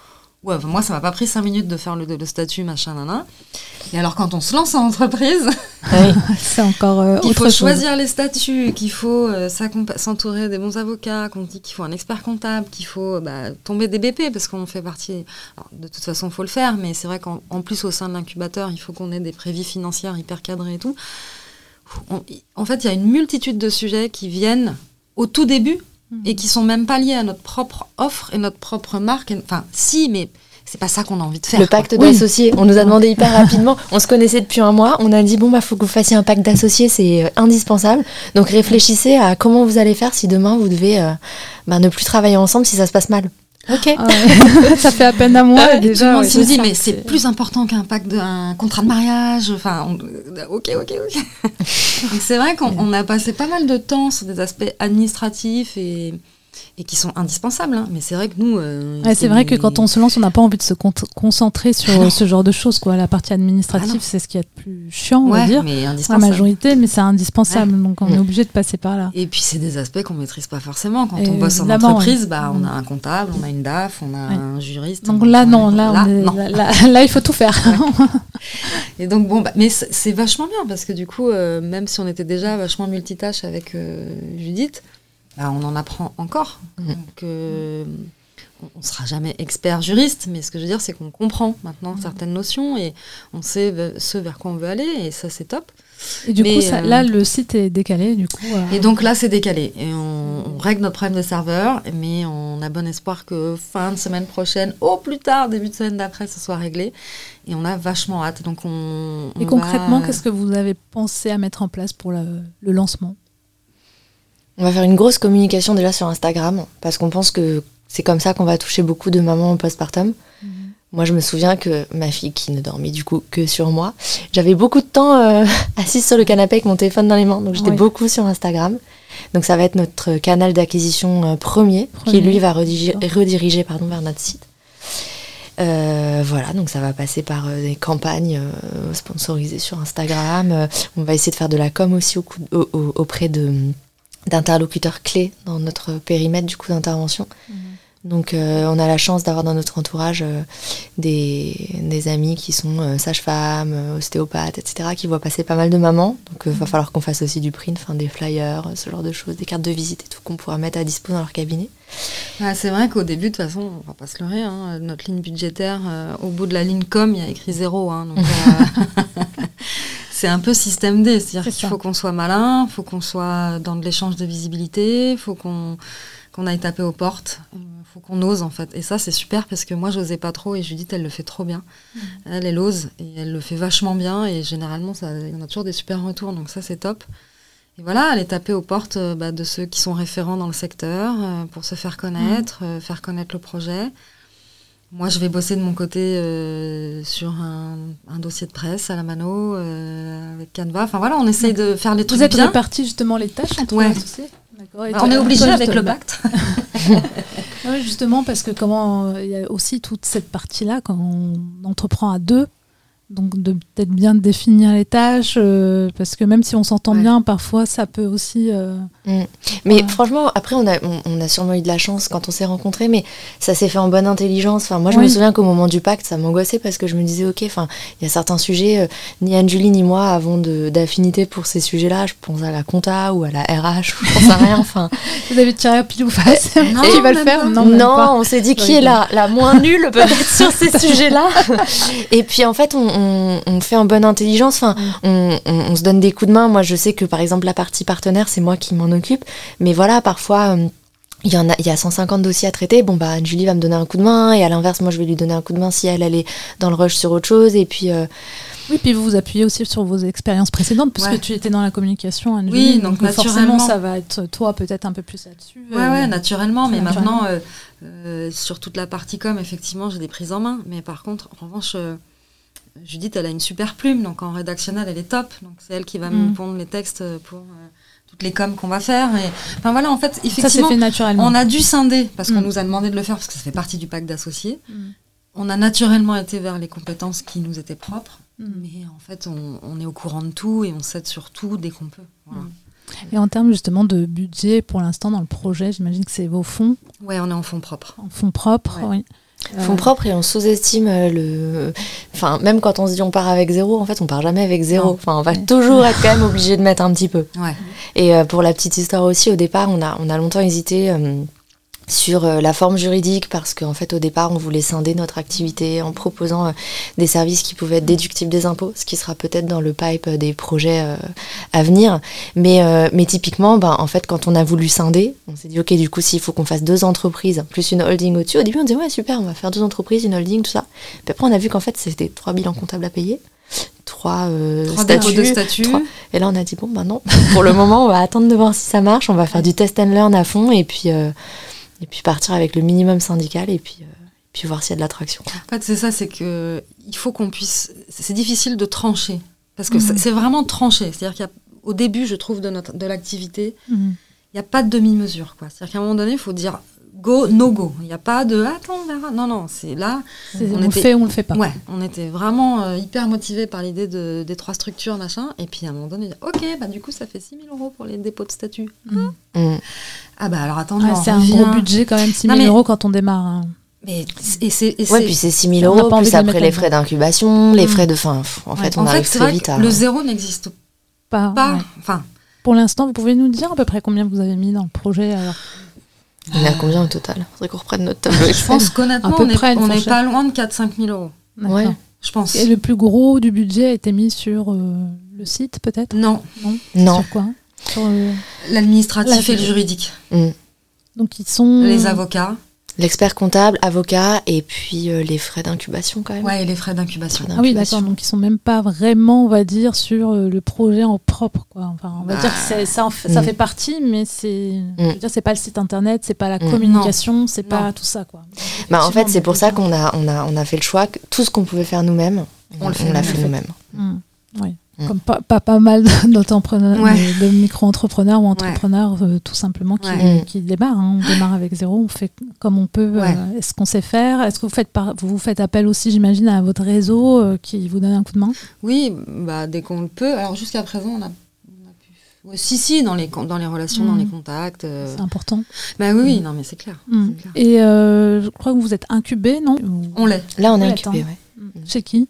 Speaker 2: Ouais, enfin, moi, ça m'a pas pris cinq minutes de faire le, le, statut, machin, nana. Et alors, quand on se lance en entreprise,
Speaker 1: oui, c'est encore euh,
Speaker 2: Il faut
Speaker 1: chose.
Speaker 2: choisir les statuts, qu'il faut euh, s'entourer des bons avocats, qu'on dit qu'il faut un expert comptable, qu'il faut bah, tomber des BP, parce qu'on fait partie. Alors, de toute façon, il faut le faire, mais c'est vrai qu'en plus, au sein de l'incubateur, il faut qu'on ait des prévis financières hyper cadrées et tout. On, en fait, il y a une multitude de sujets qui viennent au tout début et qui sont même pas liés à notre propre offre et notre propre marque. Enfin, si, mais c'est pas ça qu'on a envie de faire.
Speaker 3: Le pacte d'associés, oui. on nous a demandé hyper rapidement. On se connaissait depuis un mois. On a dit bon bah faut que vous fassiez un pacte d'associés, c'est euh, indispensable. Donc réfléchissez à comment vous allez faire si demain vous devez euh, bah, ne plus travailler ensemble si ça se passe mal. Ok.
Speaker 1: Ah ouais. ça fait à peine un mois.
Speaker 2: Tout le
Speaker 1: déjà, ouais,
Speaker 2: se dit,
Speaker 1: ça,
Speaker 2: mais c'est plus important qu'un pacte d'un contrat de mariage. Enfin, on- euh, ok, ok, ok. C'est vrai qu'on on a passé pas mal de temps sur des aspects administratifs et, et qui sont indispensables. hein. Mais c'est vrai que nous. euh,
Speaker 1: Ouais, c'est vrai que quand on se lance, on n'a pas envie de se con- concentrer sur
Speaker 2: Ah
Speaker 1: ce genre de choses. Quoi. La partie
Speaker 2: Ah
Speaker 1: administrative,
Speaker 2: non.
Speaker 1: c'est ce qui est le plus chiant, on va dire.
Speaker 2: mais
Speaker 1: La
Speaker 2: indispensable.
Speaker 1: majorité, mais c'est indispensable. Donc on est
Speaker 3: Mm.
Speaker 1: obligé de passer par là.
Speaker 2: Et puis c'est des aspects qu'on maîtrise pas forcément. Quand
Speaker 1: Et
Speaker 2: on bosse en entreprise, bah, on a un comptable, on a une DAF, on a un juriste.
Speaker 1: Donc
Speaker 2: on-
Speaker 1: là,
Speaker 2: on-
Speaker 1: non, là, est-
Speaker 2: non.
Speaker 1: là, là- là, il faut tout faire.
Speaker 2: Et donc bon, bah, mais c'est c'est vachement bien parce que du coup, euh, même si on était déjà vachement multitâche avec euh, Judith, bah, on en apprend encore. Donc, euh, on, on sera jamais expert juriste, mais ce que je veux dire, c'est qu'on comprend maintenant
Speaker 1: Mhm.
Speaker 2: certaines notions et on sait ce vers quoi on veut aller et ça c'est top.
Speaker 1: Et du
Speaker 2: Mais,
Speaker 1: coup, ça-
Speaker 2: euh,
Speaker 1: là, le site est décalé. Du coup, euh,
Speaker 2: Et donc là, c'est décalé. Et on, on règle notre problème de serveur, mais on a bon espoir que fin de semaine prochaine, au plus tard, début de semaine d'après, ce soit réglé. Et on a vachement hâte. Donc on,
Speaker 1: et
Speaker 2: on
Speaker 1: concrètement,
Speaker 2: va-
Speaker 1: qu'est-ce que vous avez pensé à mettre en place pour le lancement?
Speaker 3: On va faire une grosse communication déjà sur Instagram parce qu'on pense que c'est comme ça qu'on va toucher beaucoup de mamans en postpartum. Moi, je me souviens que ma fille, qui ne dormait du coup que sur moi, j'avais beaucoup de temps euh, assise sur le canapé avec mon téléphone dans les mains. Donc, j'étais beaucoup sur Instagram. Donc, ça va être notre canal d'acquisition euh, premier,
Speaker 1: Premier,
Speaker 3: qui lui va rediriger, pardon, vers notre site. Euh, voilà, donc ça va passer par euh, des campagnes euh, sponsorisées sur Instagram. On va essayer de faire de la com aussi au coup- au- au- auprès de d'interlocuteurs clés dans notre périmètre du coup d'intervention. Donc euh, on a la chance d'avoir dans notre entourage euh, des, des amis qui sont euh, sages-femmes, ostéopathes, etc., qui voient passer pas mal de mamans. Donc il va falloir qu'on fasse aussi du print, enfin, des flyers, ce genre de choses, des cartes de visite et tout qu'on pourra mettre à dispo dans leur cabinet.
Speaker 2: Ah, c'est vrai qu'au début, de toute façon, on va pas se leurrer, hein, notre ligne budgétaire, au bout de la ligne com, il y a écrit zéro. hein, donc, c'est un peu système D, c'est-à-dire
Speaker 1: C'est
Speaker 2: qu'il faut qu'on soit malin, il faut qu'on soit dans de l'échange de visibilité, il faut qu'on qu'on aille taper aux portes, il faut qu'on ose en fait. Et ça, c'est super parce que moi, j'osais pas trop et Judith, elle le fait trop bien. Elle, elle ose et elle le fait vachement bien et généralement, ça, il y en a toujours des super retours, donc ça, c'est top. Et voilà, aller taper aux portes euh, bah, de ceux qui sont référents dans le secteur euh, pour se faire connaître, euh, faire connaître le projet. Moi, je vais bosser de mon côté euh, sur un, un dossier de presse à la mano euh, avec Canva. Enfin voilà, on essaye de faire les trucs
Speaker 1: Vous êtes
Speaker 2: bien.
Speaker 1: répartis justement les tâches entre
Speaker 2: Ouais.
Speaker 1: les
Speaker 2: Bah, on est obligé avec le pacte.
Speaker 1: Oui, justement, parce que comment euh, il y a aussi toute cette partie-là quand on entreprend à deux, donc de peut-être bien définir les tâches, euh, parce que même si on s'entend
Speaker 2: Ouais.
Speaker 1: bien, parfois ça peut aussi. Euh,
Speaker 3: Mais franchement, après, on a, on, on a sûrement eu de la chance quand on s'est rencontrés, mais ça s'est fait en bonne intelligence. Enfin, moi, je me souviens qu'au moment du pacte, ça m'angoissait parce que je me disais, ok, enfin, il y a certains sujets, euh, ni Anne-Julie ni moi avons d'affinité pour ces sujets-là. Je pense à la compta ou à la RH, ou je pense à rien. Enfin,
Speaker 1: Vous avez tiré à pile ou face
Speaker 2: Non,
Speaker 1: Qui va le faire. Non,
Speaker 3: on s'est dit qui
Speaker 1: Oui,
Speaker 3: est la, la moins nulle peut-être sur ces sujets-là. Et puis en fait, on, on- fait en bonne intelligence. Enfin, on, on- on se donne des coups de main. Moi, je sais que par exemple la partie partenaire, c'est moi qui m'en occupe. Mais voilà, parfois. euh, il y, en a, il y a 150 dossiers à traiter. Bon, bah, Julie va me donner un coup de main. Et à l'inverse, moi, je vais lui donner un coup de main si elle, elle est dans le rush sur autre chose. Et puis, euh,
Speaker 1: Oui, puis vous vous appuyez aussi sur vos expériences précédentes, puisque
Speaker 2: Ouais.
Speaker 1: tu étais dans la communication, Anne
Speaker 2: Oui, donc
Speaker 1: forcément,
Speaker 2: naturellement.
Speaker 1: ça va être toi peut-être un peu plus là-dessus.
Speaker 2: Ouais,
Speaker 1: euh,
Speaker 2: ouais, naturellement. Mais
Speaker 1: naturellement.
Speaker 2: maintenant, euh, euh, sur toute la partie com, effectivement, j'ai des prises en main. Mais par contre, en revanche, euh, Judith, elle a une super plume. Donc en rédactionnel, elle est top. Donc c'est elle qui va
Speaker 1: Mm.
Speaker 2: me pondre les textes pour euh, toutes les coms qu'on va faire. Et, enfin voilà, en fait,
Speaker 1: Ça
Speaker 2: effectivement,
Speaker 1: fait naturellement.
Speaker 2: on a dû scinder parce qu'on
Speaker 1: Mm.
Speaker 2: nous a demandé de le faire parce que ça fait partie du pacte d'associés.
Speaker 1: Mm.
Speaker 2: On a naturellement été vers les compétences qui nous étaient propres.
Speaker 1: Mm.
Speaker 2: Mais en fait, on, on est au courant de tout et on s'aide sur tout dès qu'on peut. Voilà.
Speaker 1: Et en termes justement de budget, pour l'instant, dans le projet, j'imagine que c'est vos fonds,
Speaker 2: Ouais, on est en fonds propres.
Speaker 1: en fonds propres.
Speaker 2: Ouais.
Speaker 1: Oui.
Speaker 3: Fonds propres et on sous-estime euh, le. Enfin, même quand on se dit on part avec zéro, en fait, on part jamais avec zéro. Enfin, on va toujours être quand même obligé de mettre un petit peu.
Speaker 2: Ouais.
Speaker 3: Et euh, pour la petite histoire aussi, au départ, on a, on a longtemps hésité euh, sur euh, la forme juridique parce qu'en fait, au départ, on voulait scinder notre activité en proposant euh, des services qui pouvaient être déductibles des impôts, ce qui sera peut-être dans le pipe euh, des projets euh, à venir. Mais, mais typiquement, ben, en fait, quand on a voulu scinder, on s'est dit, OK, du coup, s'il faut qu'on fasse deux entreprises plus une holding au-dessus, au début, on disait, ouais, super, on va faire deux entreprises, une holding, tout ça. Puis après, on a vu qu'en fait, c'était trois bilans comptables à payer. Trois,
Speaker 2: Trois
Speaker 3: statuts, trois- et là, on a dit, bon, bah non, pour le moment, on va attendre de voir si ça marche. On va faire du test and learn à fond. Et puis, et puis partir avec le minimum syndical et puis, euh, puis voir s'il y a de l'attraction.
Speaker 2: En fait, c'est ça, c'est que il faut qu'on puisse. C'est difficile de trancher parce que
Speaker 1: Mhm.
Speaker 2: c'est vraiment tranché. C'est-à-dire qu'au début, je trouve de notre de l'activité,
Speaker 1: Mhm.
Speaker 2: il n'y a pas de demi-mesure. quoi. C'est-à-dire qu'à un moment donné, il faut dire go, no go. Il n'y a pas de attends, on verra. Non, non, c'est là. On
Speaker 1: On, le fait ou on le fait pas.
Speaker 2: Ouais, on était vraiment euh, hyper motivés par l'idée de, des trois structures, machin. Et puis à un moment donné, ok, bah du coup, ça fait 6 000 euros pour les dépôts de statut.
Speaker 1: Mhm.
Speaker 3: Mm.
Speaker 2: Ah bah alors attendez,
Speaker 1: Ouais, c'est un gros budget quand même, 6 000
Speaker 2: Non, mais-
Speaker 1: euros quand on démarre. hein.
Speaker 2: Mais, et c'est, et
Speaker 3: Ouais, puis c'est 6 000
Speaker 1: On n'a
Speaker 3: euros, plus après les frais d'incubation, les
Speaker 2: Mm.
Speaker 3: frais de. Fin, en fait, on
Speaker 2: en fait,
Speaker 3: arrive
Speaker 2: c'est
Speaker 3: très
Speaker 2: vrai
Speaker 3: vite à.
Speaker 2: le zéro n'existe
Speaker 1: Pas,
Speaker 2: pas.
Speaker 1: ouais.
Speaker 2: Enfin,
Speaker 1: Pour l'instant, vous pouvez nous dire à peu près combien vous avez mis dans le projet alors
Speaker 3: On est à combien au total Faudrait qu'on reprenne notre tableau
Speaker 2: je pense qu'honnêtement, on est,
Speaker 1: près, une
Speaker 2: on est
Speaker 1: fourchette.
Speaker 2: pas loin de 4-5 000 euros.
Speaker 3: Ouais.
Speaker 2: Je pense.
Speaker 1: Et le plus gros du budget a été mis sur euh, le site peut-être?
Speaker 2: Non,
Speaker 3: Non.
Speaker 1: Sur quoi? Sur, euh,
Speaker 2: l'administratif
Speaker 1: La-
Speaker 2: et le juridique.
Speaker 3: Mm.
Speaker 1: Donc ils sont...
Speaker 2: Les avocats.
Speaker 3: L'expert comptable, avocat, et puis euh, les frais d'incubation quand même.
Speaker 2: Ouais, et les frais d'incubation.
Speaker 1: Ah oui,
Speaker 3: d'incubation.
Speaker 1: d'accord. Donc ils sont même pas vraiment, on va dire, sur euh, le projet en propre, quoi. Enfin, on va
Speaker 2: Bah,
Speaker 1: dire que c'est- ça, en fait, ça
Speaker 3: mm.
Speaker 1: fait partie, mais c'est, je veux
Speaker 3: Mm.
Speaker 1: dire, c'est pas le site internet, c'est pas la
Speaker 3: Mm.
Speaker 1: communication, c'est pas
Speaker 2: Non.
Speaker 1: tout ça, quoi.
Speaker 3: Bah, en fait, c'est pour ça qu'on a, on a, on a fait le choix que tout ce qu'on pouvait faire nous-mêmes,
Speaker 2: On
Speaker 3: on,
Speaker 2: le fait
Speaker 3: l'a fait. nous-mêmes.
Speaker 1: Mm. Oui.
Speaker 3: Mm.
Speaker 1: Comme pas, pas, pas mal d'entrepreneurs,
Speaker 2: Ouais.
Speaker 1: de, de micro-entrepreneurs ou entrepreneurs euh, tout simplement qui,
Speaker 3: Ouais.
Speaker 1: qui démarrent. hein. On démarre avec zéro, on fait comme on peut.
Speaker 2: Ouais.
Speaker 1: euh, Est-ce qu'on sait faire? Est-ce que vous faites, par, vous faites appel aussi, j'imagine, à votre réseau euh, qui vous donne un coup de main?
Speaker 2: Oui, bah, dès qu'on le peut. Alors jusqu'à présent, on a, on a pu. Ouais, si, si, dans les, con- dans les relations, dans
Speaker 1: Mm.
Speaker 2: les contacts. euh.
Speaker 1: C'est important.
Speaker 2: Bah oui, oui, non, mais c'est clair.
Speaker 1: Mm. Et euh, je crois que vous êtes incubé, non?
Speaker 2: On l'est.
Speaker 3: Là, on est incubé,
Speaker 1: attends.
Speaker 3: ouais.
Speaker 1: Mm. Chez qui?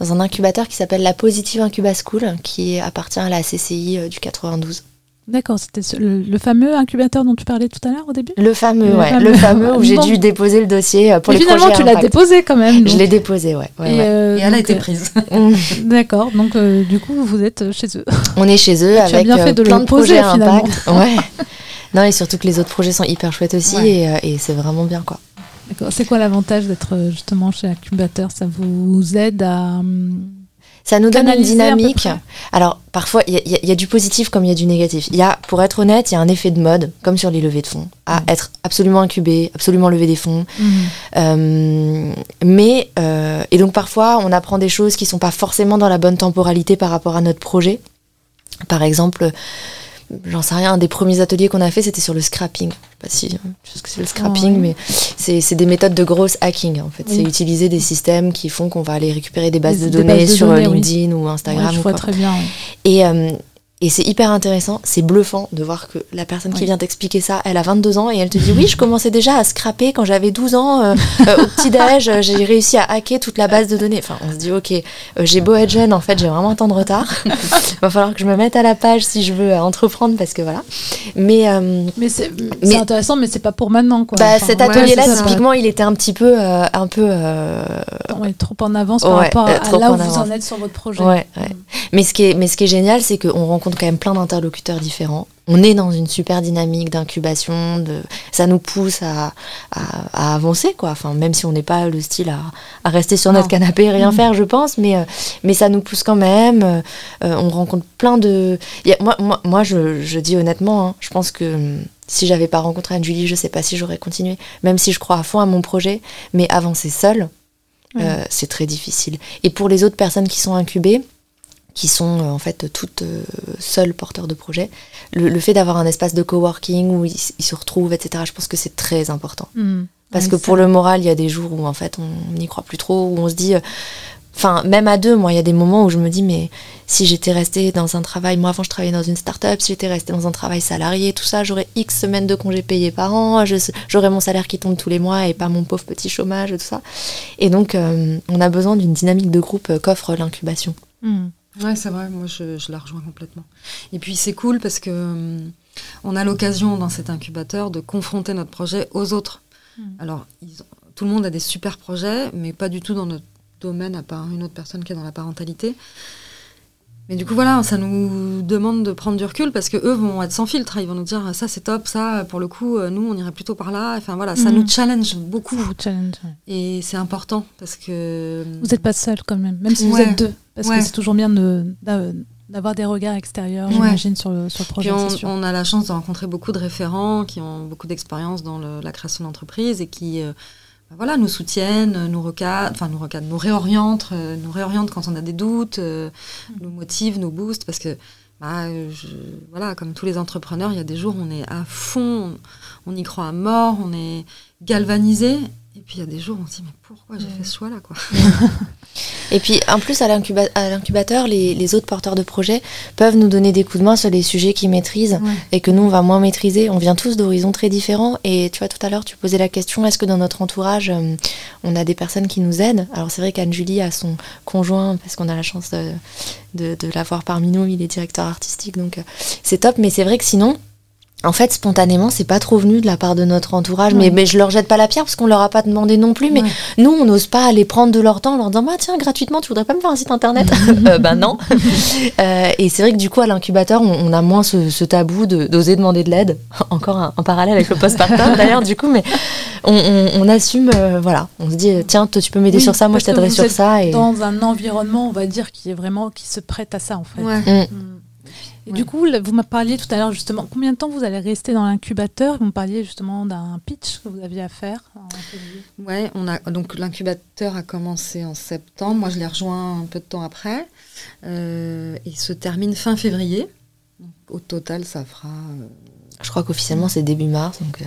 Speaker 3: Dans un incubateur qui s'appelle la Positive Incuba School, qui appartient à la CCI euh, du 92.
Speaker 1: D'accord, c'était le, le fameux incubateur dont tu parlais tout à l'heure au début?
Speaker 3: Le fameux,
Speaker 1: Le
Speaker 3: ouais,
Speaker 1: fameux.
Speaker 3: le fameux où j'ai dû déposer le dossier euh, pour
Speaker 1: Mais
Speaker 3: les
Speaker 1: finalement,
Speaker 3: projets
Speaker 1: tu l'as déposé quand même.
Speaker 3: Je l'ai déposé, ouais. ouais,
Speaker 1: Et,
Speaker 3: ouais.
Speaker 1: euh,
Speaker 2: Et elle a été prise.
Speaker 1: D'accord, donc euh, du coup, vous êtes chez eux.
Speaker 3: On est chez eux
Speaker 1: Tu as
Speaker 3: avec
Speaker 1: bien fait de le
Speaker 3: plein de
Speaker 1: poser,
Speaker 3: projets à
Speaker 1: finalement.
Speaker 3: impact. Ouais. Non, et surtout que les autres projets sont hyper chouettes aussi
Speaker 2: Ouais.
Speaker 3: et, euh, et c'est vraiment bien, quoi.
Speaker 1: D'accord. C'est quoi l'avantage d'être euh, justement chez Incubateur Ça vous aide à. hum,
Speaker 3: Ça nous donne une dynamique. Alors, parfois, il y, a- y y du positif comme il y a du négatif. Il y a, pour être honnête, il y a un effet de mode, comme sur les levées de fonds, à
Speaker 1: Mm.
Speaker 3: être absolument incubé, absolument lever des fonds.
Speaker 1: hum,
Speaker 3: Euh, mais, euh, et donc parfois, on apprend des choses qui sont pas forcément dans la bonne temporalité par rapport à notre projet. Par exemple, j'en sais rien, un des premiers ateliers qu'on a fait, c'était sur le scrapping. Je sais pas si sais ce que c'est le scrapping,
Speaker 1: Ouais.
Speaker 3: mais c'est des méthodes de gross hacking, en fait.
Speaker 1: Oui.
Speaker 3: C'est utiliser des systèmes qui font qu'on va aller récupérer des bases
Speaker 1: Des-
Speaker 3: de données
Speaker 1: bases de
Speaker 3: sur
Speaker 1: données,
Speaker 3: euh,
Speaker 1: oui.
Speaker 3: LinkedIn ou Instagram.
Speaker 1: je
Speaker 3: ou
Speaker 1: vois
Speaker 3: quoi.
Speaker 1: très bien.
Speaker 3: Et, euh, et c'est hyper intéressant, c'est bluffant de voir que la personne qui
Speaker 1: Oui.
Speaker 3: vient t'expliquer ça, elle a 22 ans et elle te dit oui, je commençais déjà à scraper quand j'avais 12 ans euh, euh, au petit-déj, euh, j'ai réussi à hacker toute la base de données. Enfin, on se dit ok, j'ai beau être jeune, en fait, j'ai vraiment un temps de retard. Va falloir que je me mette à la page si je veux entreprendre parce que voilà. Mais
Speaker 1: Mais c'est intéressant, mais c'est pas pour maintenant. Quoi.
Speaker 3: bah,
Speaker 1: Enfin,
Speaker 3: cet atelier-là, typiquement, il était un petit peu, un peu,
Speaker 1: on est trop en avance par
Speaker 3: Ouais,
Speaker 1: rapport à là où vous en êtes sur votre projet.
Speaker 3: Ouais, ouais. Mais ce qui est, mais ce qui est génial, c'est qu'on rencontre quand même plein d'interlocuteurs différents. On est dans une super dynamique d'incubation, de, ça nous pousse à, à, à avancer, quoi. Enfin, même si on n'est pas le style à, à rester sur notre canapé et rien
Speaker 1: Mhm.
Speaker 3: faire, je pense, mais, euh, mais ça nous pousse quand même. Euh, euh, on rencontre plein de. a- moi, moi, moi je, je dis honnêtement, hein, je pense que hum, si j'avais pas rencontré Anne-Julie, je sais pas si j'aurais continué, même si je crois à fond à mon projet, mais avancer seul,
Speaker 1: Ouais.
Speaker 3: euh, c'est très difficile. Et pour les autres personnes qui sont incubées, qui sont euh, en fait toutes euh, seules porteurs de projets, le, le fait d'avoir un espace de coworking où ils, ils se retrouvent, etc., je pense que c'est très important.
Speaker 1: Hum.
Speaker 3: Parce que
Speaker 1: ça-
Speaker 3: pour le moral, il y a des jours où en fait on n'y croit plus trop, où on se dit. euh, Enfin, même à deux, moi, il y a des moments où je me dis, mais si j'étais restée dans un travail, moi avant je travaillais dans une start-up, si j'étais restée dans un travail salarié, tout ça, j'aurais X semaines de congés payés par an, j'aurais mon salaire qui tombe tous les mois et pas mon pauvre petit chômage et tout ça. Et donc, euh, on a besoin d'une dynamique de groupe qu'offre l'incubation.
Speaker 1: Hum.
Speaker 2: Ouais, c'est vrai, moi je, je la rejoins complètement. Et puis c'est cool parce que hum, on a l'occasion dans cet incubateur de confronter notre projet aux autres.
Speaker 1: Mm.
Speaker 2: Alors, ils ont- tout le monde a des super projets, mais pas du tout dans notre domaine, à part une autre personne qui est dans la parentalité. Mais du coup, voilà, ça nous demande de prendre du recul parce que eux vont être sans filtre. Ils vont nous dire ça c'est top, ça pour le coup, euh, nous on irait plutôt par là. Enfin voilà, ça
Speaker 1: Mhm.
Speaker 2: nous challenge beaucoup
Speaker 1: Vous challenge, ouais.
Speaker 2: et c'est important parce que
Speaker 1: Vous n'êtes pas seul quand même, même si vous êtes deux. Parce
Speaker 2: Ouais.
Speaker 1: que c'est toujours bien de, d'a- d'avoir des regards extérieurs, j'imagine, sur le, sur le projet.
Speaker 2: on, on, a la chance de rencontrer beaucoup de référents qui ont beaucoup d'expérience dans la création d'entreprise et qui bah voilà, nous soutiennent, nous recadrent, enfin nous recadrent, nous réorientent, nous réorientent quand on a des doutes, mm. nous motivent, nous boostent, parce que bah, voilà, comme tous les entrepreneurs, il y a des jours où on est à fond, on y croit à mort, on est galvanisé. Et puis il y a des jours où on se dit, mais pourquoi j'ai fait ce choix-là quoi
Speaker 3: Et puis en plus, à l'incubateur, les, autres porteurs de projets peuvent nous donner des coups de main sur les sujets qu'ils maîtrisent et que nous, on va moins maîtriser. On vient tous d'horizons très différents. Et tu vois, tout à l'heure, tu posais la question est-ce que dans notre entourage, euh, on a des personnes qui nous aident? Alors c'est vrai qu'Anne-Julie a son conjoint, parce qu'on a la chance de, de, de l'avoir parmi nous, il est directeur artistique, donc euh, c'est top. Mais c'est vrai que sinon, en fait, spontanément, c'est pas trop venu de la part de notre entourage. Mais, mais, je leur jette pas la pierre parce qu'on leur a pas demandé non plus. Mais nous, on n'ose pas aller prendre de leur temps en leur disant bah, tiens, gratuitement, tu voudrais pas me faire un site internet euh, Ben non. euh, et c'est vrai que du coup, à l'incubateur, on, a moins ce, tabou d'oser demander de l'aide. Encore en parallèle avec le postpartum d'ailleurs, du coup, mais on, assume, euh, voilà. On se dit tiens, toi, tu peux m'aider sur ça, moi, je t'aiderai sur ça.
Speaker 1: Et... Dans un environnement, on va dire, qui est vraiment qui se prête à ça, en fait.
Speaker 2: Mm. Mm.
Speaker 1: Et du coup, vous m'avez parlé tout à l'heure justement, combien de temps vous allez rester dans l'incubateur? Vous me parliez justement d'un pitch que vous aviez à faire.
Speaker 2: Ouais, on a donc l'incubateur a commencé en septembre. Moi, je l'ai rejoint un peu de temps après. Euh, il se termine fin février. au total, ça fera. Euh,
Speaker 3: je crois qu'officiellement, c'est début mars. Donc,
Speaker 2: euh...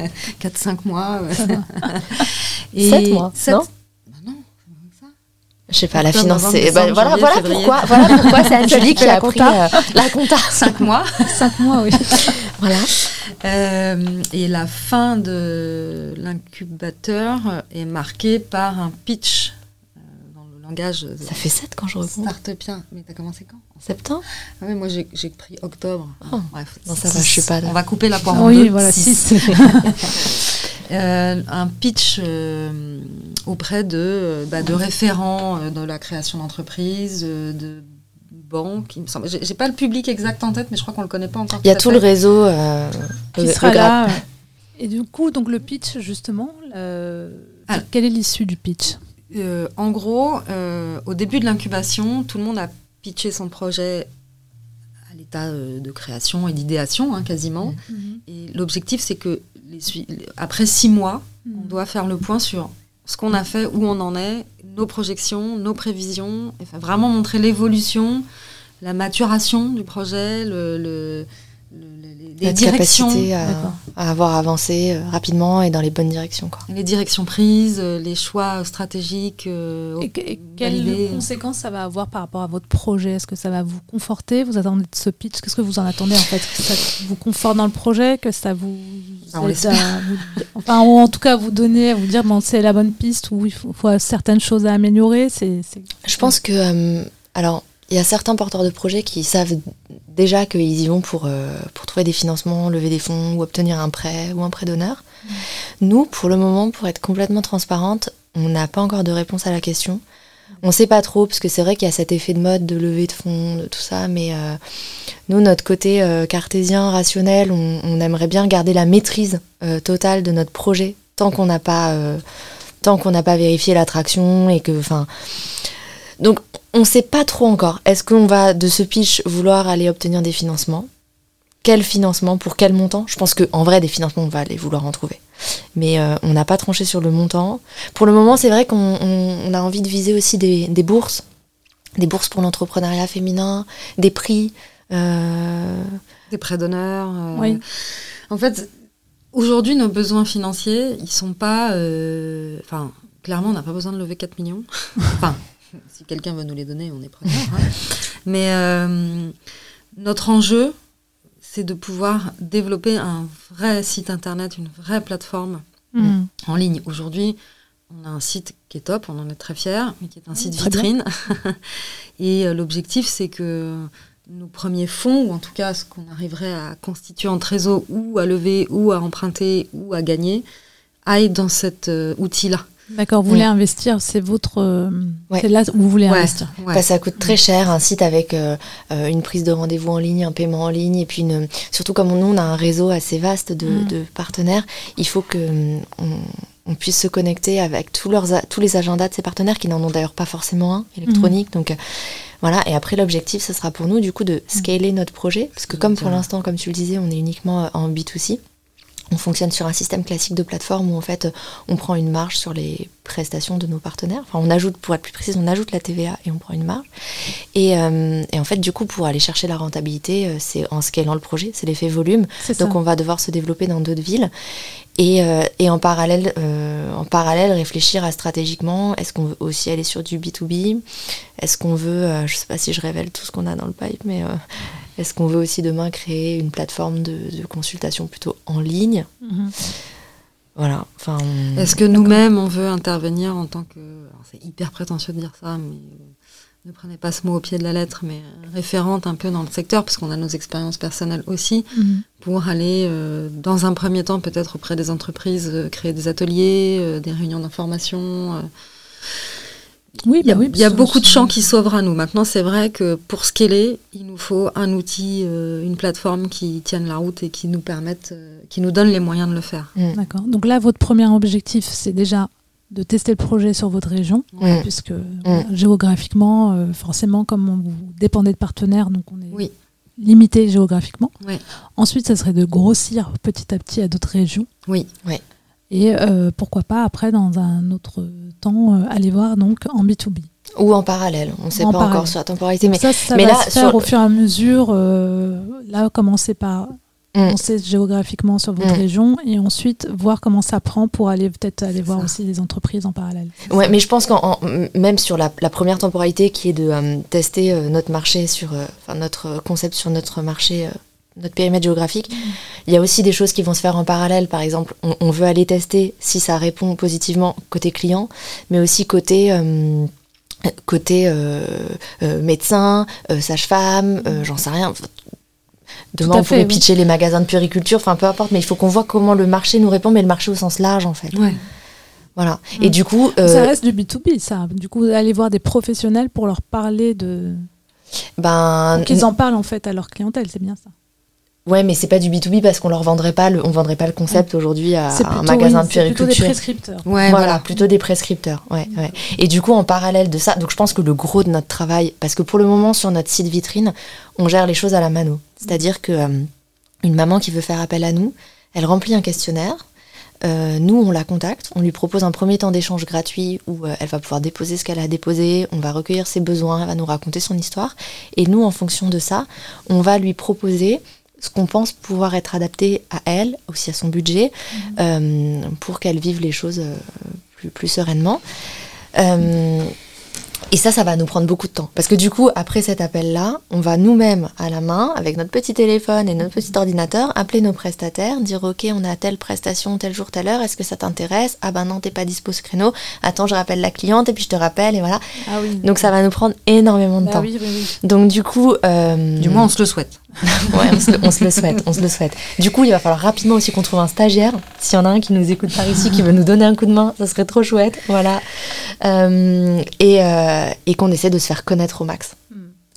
Speaker 2: ouais, 4-5 mois.
Speaker 3: Et 7 mois, non? Je sais pas, la finance, c'est. Bah, voilà, voilà pourquoi, voilà pourquoi c'est Anne qui a pris euh, la compta.
Speaker 2: Cinq mois.
Speaker 1: Cinq mois, oui.
Speaker 3: voilà.
Speaker 2: Euh, et la fin de l'incubateur est marquée par un pitch euh, dans le langage.
Speaker 3: Ça fait sept quand je reprends.
Speaker 2: bien. Mais t'as commencé quand?
Speaker 3: En septembre?
Speaker 2: Ah oui, Moi, j'ai pris octobre.
Speaker 3: Oh. Bref. Non, ça va, je suis pas là.
Speaker 2: On va couper la poire en
Speaker 1: oui,
Speaker 2: deux.
Speaker 1: voilà, six.
Speaker 2: Euh, un pitch euh, auprès de, euh, bah, de référents de la création d'entreprise, de banques, il me semble. J'ai pas le public exact en tête, mais je crois qu'on le connaît pas encore.
Speaker 3: Il y a tout, le réseau
Speaker 1: qui sera là. Et du coup, donc le pitch justement, ah. quelle est l'issue du pitch?
Speaker 2: En gros, au début de l'incubation, tout le monde a pitché son projet l'état de création et d'idéation, hein, quasiment. Mm-hmm. Et l'objectif, c'est que après six mois, on hmm. doit faire le point sur ce qu'on a fait, où on en est, nos projections, nos prévisions, enfin, vraiment montrer l'évolution, la maturation du projet, le,
Speaker 3: les directions. Capacité à, avoir avancé euh, rapidement et dans les bonnes directions. Quoi.
Speaker 2: Les directions prises, euh, les choix stratégiques. Euh,
Speaker 1: et, quelles conséquences ça va avoir par rapport à votre projet? Est-ce que ça va vous conforter? Vous attendez de ce pitch? Qu'est-ce que vous en attendez en fait? Que ça vous conforte dans le projet? Que ça vous.
Speaker 2: Ah, on
Speaker 1: enfin, ou en tout cas vous donner, vous dire bon, c'est la bonne piste ou il faut, certaines choses à améliorer. C'est.
Speaker 3: Je pense que. alors il y a certains porteurs de projets qui savent déjà qu'ils y vont pour, euh, pour trouver des financements, lever des fonds ou obtenir un prêt ou un prêt d'honneur. Nous, pour le moment, pour être complètement transparente, on n'a pas encore de réponse à la question. On ne sait pas trop, parce que c'est vrai qu'il y a cet effet de mode de lever de fonds, de tout ça, mais euh, nous, notre côté euh, cartésien, rationnel, on, on, aimerait bien garder la maîtrise totale de notre projet tant qu'on n'a pas, tant qu'on n'a pas vérifié l'attraction et que, enfin, donc on ne sait pas trop encore. Est-ce qu'on va de ce pitch vouloir aller obtenir des financements? Quel financement? Pour quel montant? Je pense qu'en vrai, des financements, on va aller vouloir en trouver. Mais euh, on n'a pas tranché sur le montant. Pour le moment, c'est vrai qu'on a envie de viser aussi des, bourses. Des bourses pour l'entrepreneuriat féminin, des prix. Euh,
Speaker 2: des prêts d'honneur. Euh, oui. En fait, aujourd'hui, nos besoins financiers, ils sont pas. Enfin, clairement, on n'a pas besoin de lever 4 millions. enfin, si quelqu'un veut nous les donner, on est preneur. Hein. Mais euh, notre enjeu, c'est de pouvoir développer un vrai site internet, une vraie plateforme mm. en ligne. Aujourd'hui, on a un site qui est top, on en est très fiers, mais qui est un site vitrine. Et euh, l'objectif, c'est que nos premiers fonds, ou en tout cas ce qu'on arriverait à constituer en trésor, ou à lever, ou à emprunter, ou à gagner, aillent dans cet euh, outil-là.
Speaker 1: D'accord, vous voulez investir, c'est votre. Euh, c'est là où vous voulez investir.
Speaker 3: Bah, ça coûte très cher, un site avec euh, euh, une prise de rendez-vous en ligne, un paiement en ligne, et puis une... surtout comme nous, on a un réseau assez vaste de, mm. partenaires, il faut que on, puisse se connecter avec tous, leurs, tous les agendas de ces partenaires qui n'en ont d'ailleurs pas forcément un électronique. Mm. Donc Voilà, et après l'objectif, ce sera pour nous du coup de scaler notre projet, parce que comme pour l'instant, comme tu le disais, on est uniquement en B2C, on fonctionne sur un système classique de plateforme où en fait on prend une marge sur les prestations de nos partenaires. Enfin, on ajoute, pour être plus précis, on ajoute la TVA et on prend une marge. Et, euh, et en fait, du coup, pour aller chercher la rentabilité, euh, c'est en scalant le projet, c'est l'effet volume. Donc, on va devoir se développer dans d'autres villes. Et, euh, et, en, parallèle, euh, en parallèle, réfléchir à stratégiquement, est-ce qu'on veut aussi aller sur du B2B Est-ce qu'on veut, euh, je ne sais pas si je révèle tout ce qu'on a dans le pipe, mais est-ce qu'on veut aussi demain créer une plateforme de, de consultation plutôt en ligne
Speaker 1: Mhm.
Speaker 3: Voilà. Enfin, on-
Speaker 2: Est-ce que nous-mêmes, on veut intervenir en tant que... alors, C'est hyper prétentieux de dire ça, mais ne prenez pas ce mot au pied de la lettre, mais référente un peu dans le secteur, parce qu'on a nos expériences personnelles aussi,
Speaker 1: Mhm.
Speaker 2: pour aller, euh, dans un premier temps, peut-être auprès des entreprises, euh, créer des ateliers, euh, des réunions d'information.
Speaker 1: Oui,
Speaker 2: Il y a,
Speaker 1: bah oui,
Speaker 2: il y a
Speaker 1: parce que
Speaker 2: beaucoup de champs qui s'ouvrent à nous. Maintenant, c'est vrai que pour scaler, il nous faut un outil, euh, une plateforme qui tienne la route et qui nous permette, euh, qui nous donne les moyens de le faire.
Speaker 1: D'accord. Donc là, votre premier objectif, c'est déjà de tester le projet sur votre région,
Speaker 3: Mm.
Speaker 1: puisque voilà, géographiquement, euh, forcément, comme on, vous dépendez de partenaires, donc on est
Speaker 2: Oui.
Speaker 1: limité géographiquement. Ensuite, ça serait de grossir petit à petit à d'autres régions.
Speaker 2: Oui.
Speaker 1: Et euh, pourquoi pas, après, dans un autre temps, euh, aller voir donc en B2B.
Speaker 3: Ou en parallèle, on ne sait
Speaker 1: En
Speaker 3: pas
Speaker 1: parallèle.
Speaker 3: encore sur la temporalité, mais
Speaker 1: ça, ça
Speaker 3: mais
Speaker 1: va
Speaker 3: là,
Speaker 1: se faire
Speaker 3: sur-
Speaker 1: au fur et à mesure. euh, là, commencer par
Speaker 3: Mm.
Speaker 1: penser géographiquement sur votre
Speaker 3: Mm.
Speaker 1: région et ensuite voir comment ça prend pour aller peut-être aller voir
Speaker 2: ça.
Speaker 1: aussi les entreprises en parallèle.
Speaker 3: Ouais, mais je pense qu'en même sur la, la première temporalité qui est de euh, tester euh, notre marché sur, euh, enfin notre concept sur notre marché, notre périmètre géographique, il y a aussi des choses qui vont se faire en parallèle. Par exemple, on, on veut aller tester si ça répond positivement côté client, mais aussi côté euh, côté euh, euh, médecin, euh, sage-femme, j'en sais rien. Demain, on pourrait
Speaker 1: oui.
Speaker 3: pitcher les magasins de puriculture, enfin peu importe, mais il faut qu'on voit comment le marché nous répond, mais le marché au sens large en fait.
Speaker 2: Ouais.
Speaker 3: Voilà. Et du coup,
Speaker 1: Ça reste du B2B, ça. Du coup, aller voir des professionnels pour leur parler de.
Speaker 3: ben,
Speaker 1: qu'ils en parlent en fait à leur clientèle, c'est bien ça.
Speaker 3: Ouais, mais c'est pas du B2B parce qu'on leur vendrait pas le, on vendrait pas le concept aujourd'hui à, un
Speaker 1: plutôt,
Speaker 3: magasin
Speaker 1: oui,
Speaker 3: de
Speaker 1: c'est plutôt des prescripteurs.
Speaker 2: Ouais,
Speaker 3: voilà,
Speaker 2: voilà.
Speaker 3: plutôt des prescripteurs. Ouais, ouais. Et du coup, en parallèle de ça, donc je pense que le gros de notre travail, parce que pour le moment sur notre site vitrine, on gère les choses à la mano. C'est-à-dire que euh, une maman qui veut faire appel à nous, elle remplit un questionnaire. Euh, nous, on la contacte, on lui propose un premier temps d'échange gratuit où euh, elle va pouvoir déposer ce qu'elle a déposé, on va recueillir ses besoins, elle va nous raconter son histoire. Et nous, en fonction de ça, on va lui proposer ce qu'on pense pouvoir être adapté à elle, aussi à son budget, euh, pour qu'elle vive les choses euh, plus, plus sereinement. Euh, et ça, ça va nous prendre beaucoup de temps. Parce que du coup, après cet appel-là, on va nous-mêmes, à la main, avec notre petit téléphone et notre petit ordinateur, appeler nos prestataires, dire Ok, on a telle prestation, tel jour, telle heure, est-ce que ça t'intéresse? Ah ben non, t'es pas dispo ce créneau. Attends, je rappelle la cliente et puis je te rappelle, et voilà.
Speaker 1: Ah oui.
Speaker 3: Donc ça va nous prendre énormément de
Speaker 1: Bah
Speaker 3: temps.
Speaker 1: oui, oui, oui.
Speaker 3: Donc du coup. euh,
Speaker 2: Du moins, on se le souhaite.
Speaker 3: Ouais, on se, le, on se le souhaite, on se le souhaite. Du coup, il va falloir rapidement aussi qu'on trouve un stagiaire. S'il y en a un qui nous écoute par ici, qui veut nous donner un coup de main, ça serait trop chouette. Voilà. Euh, et euh, et qu'on essaie de se faire connaître au max.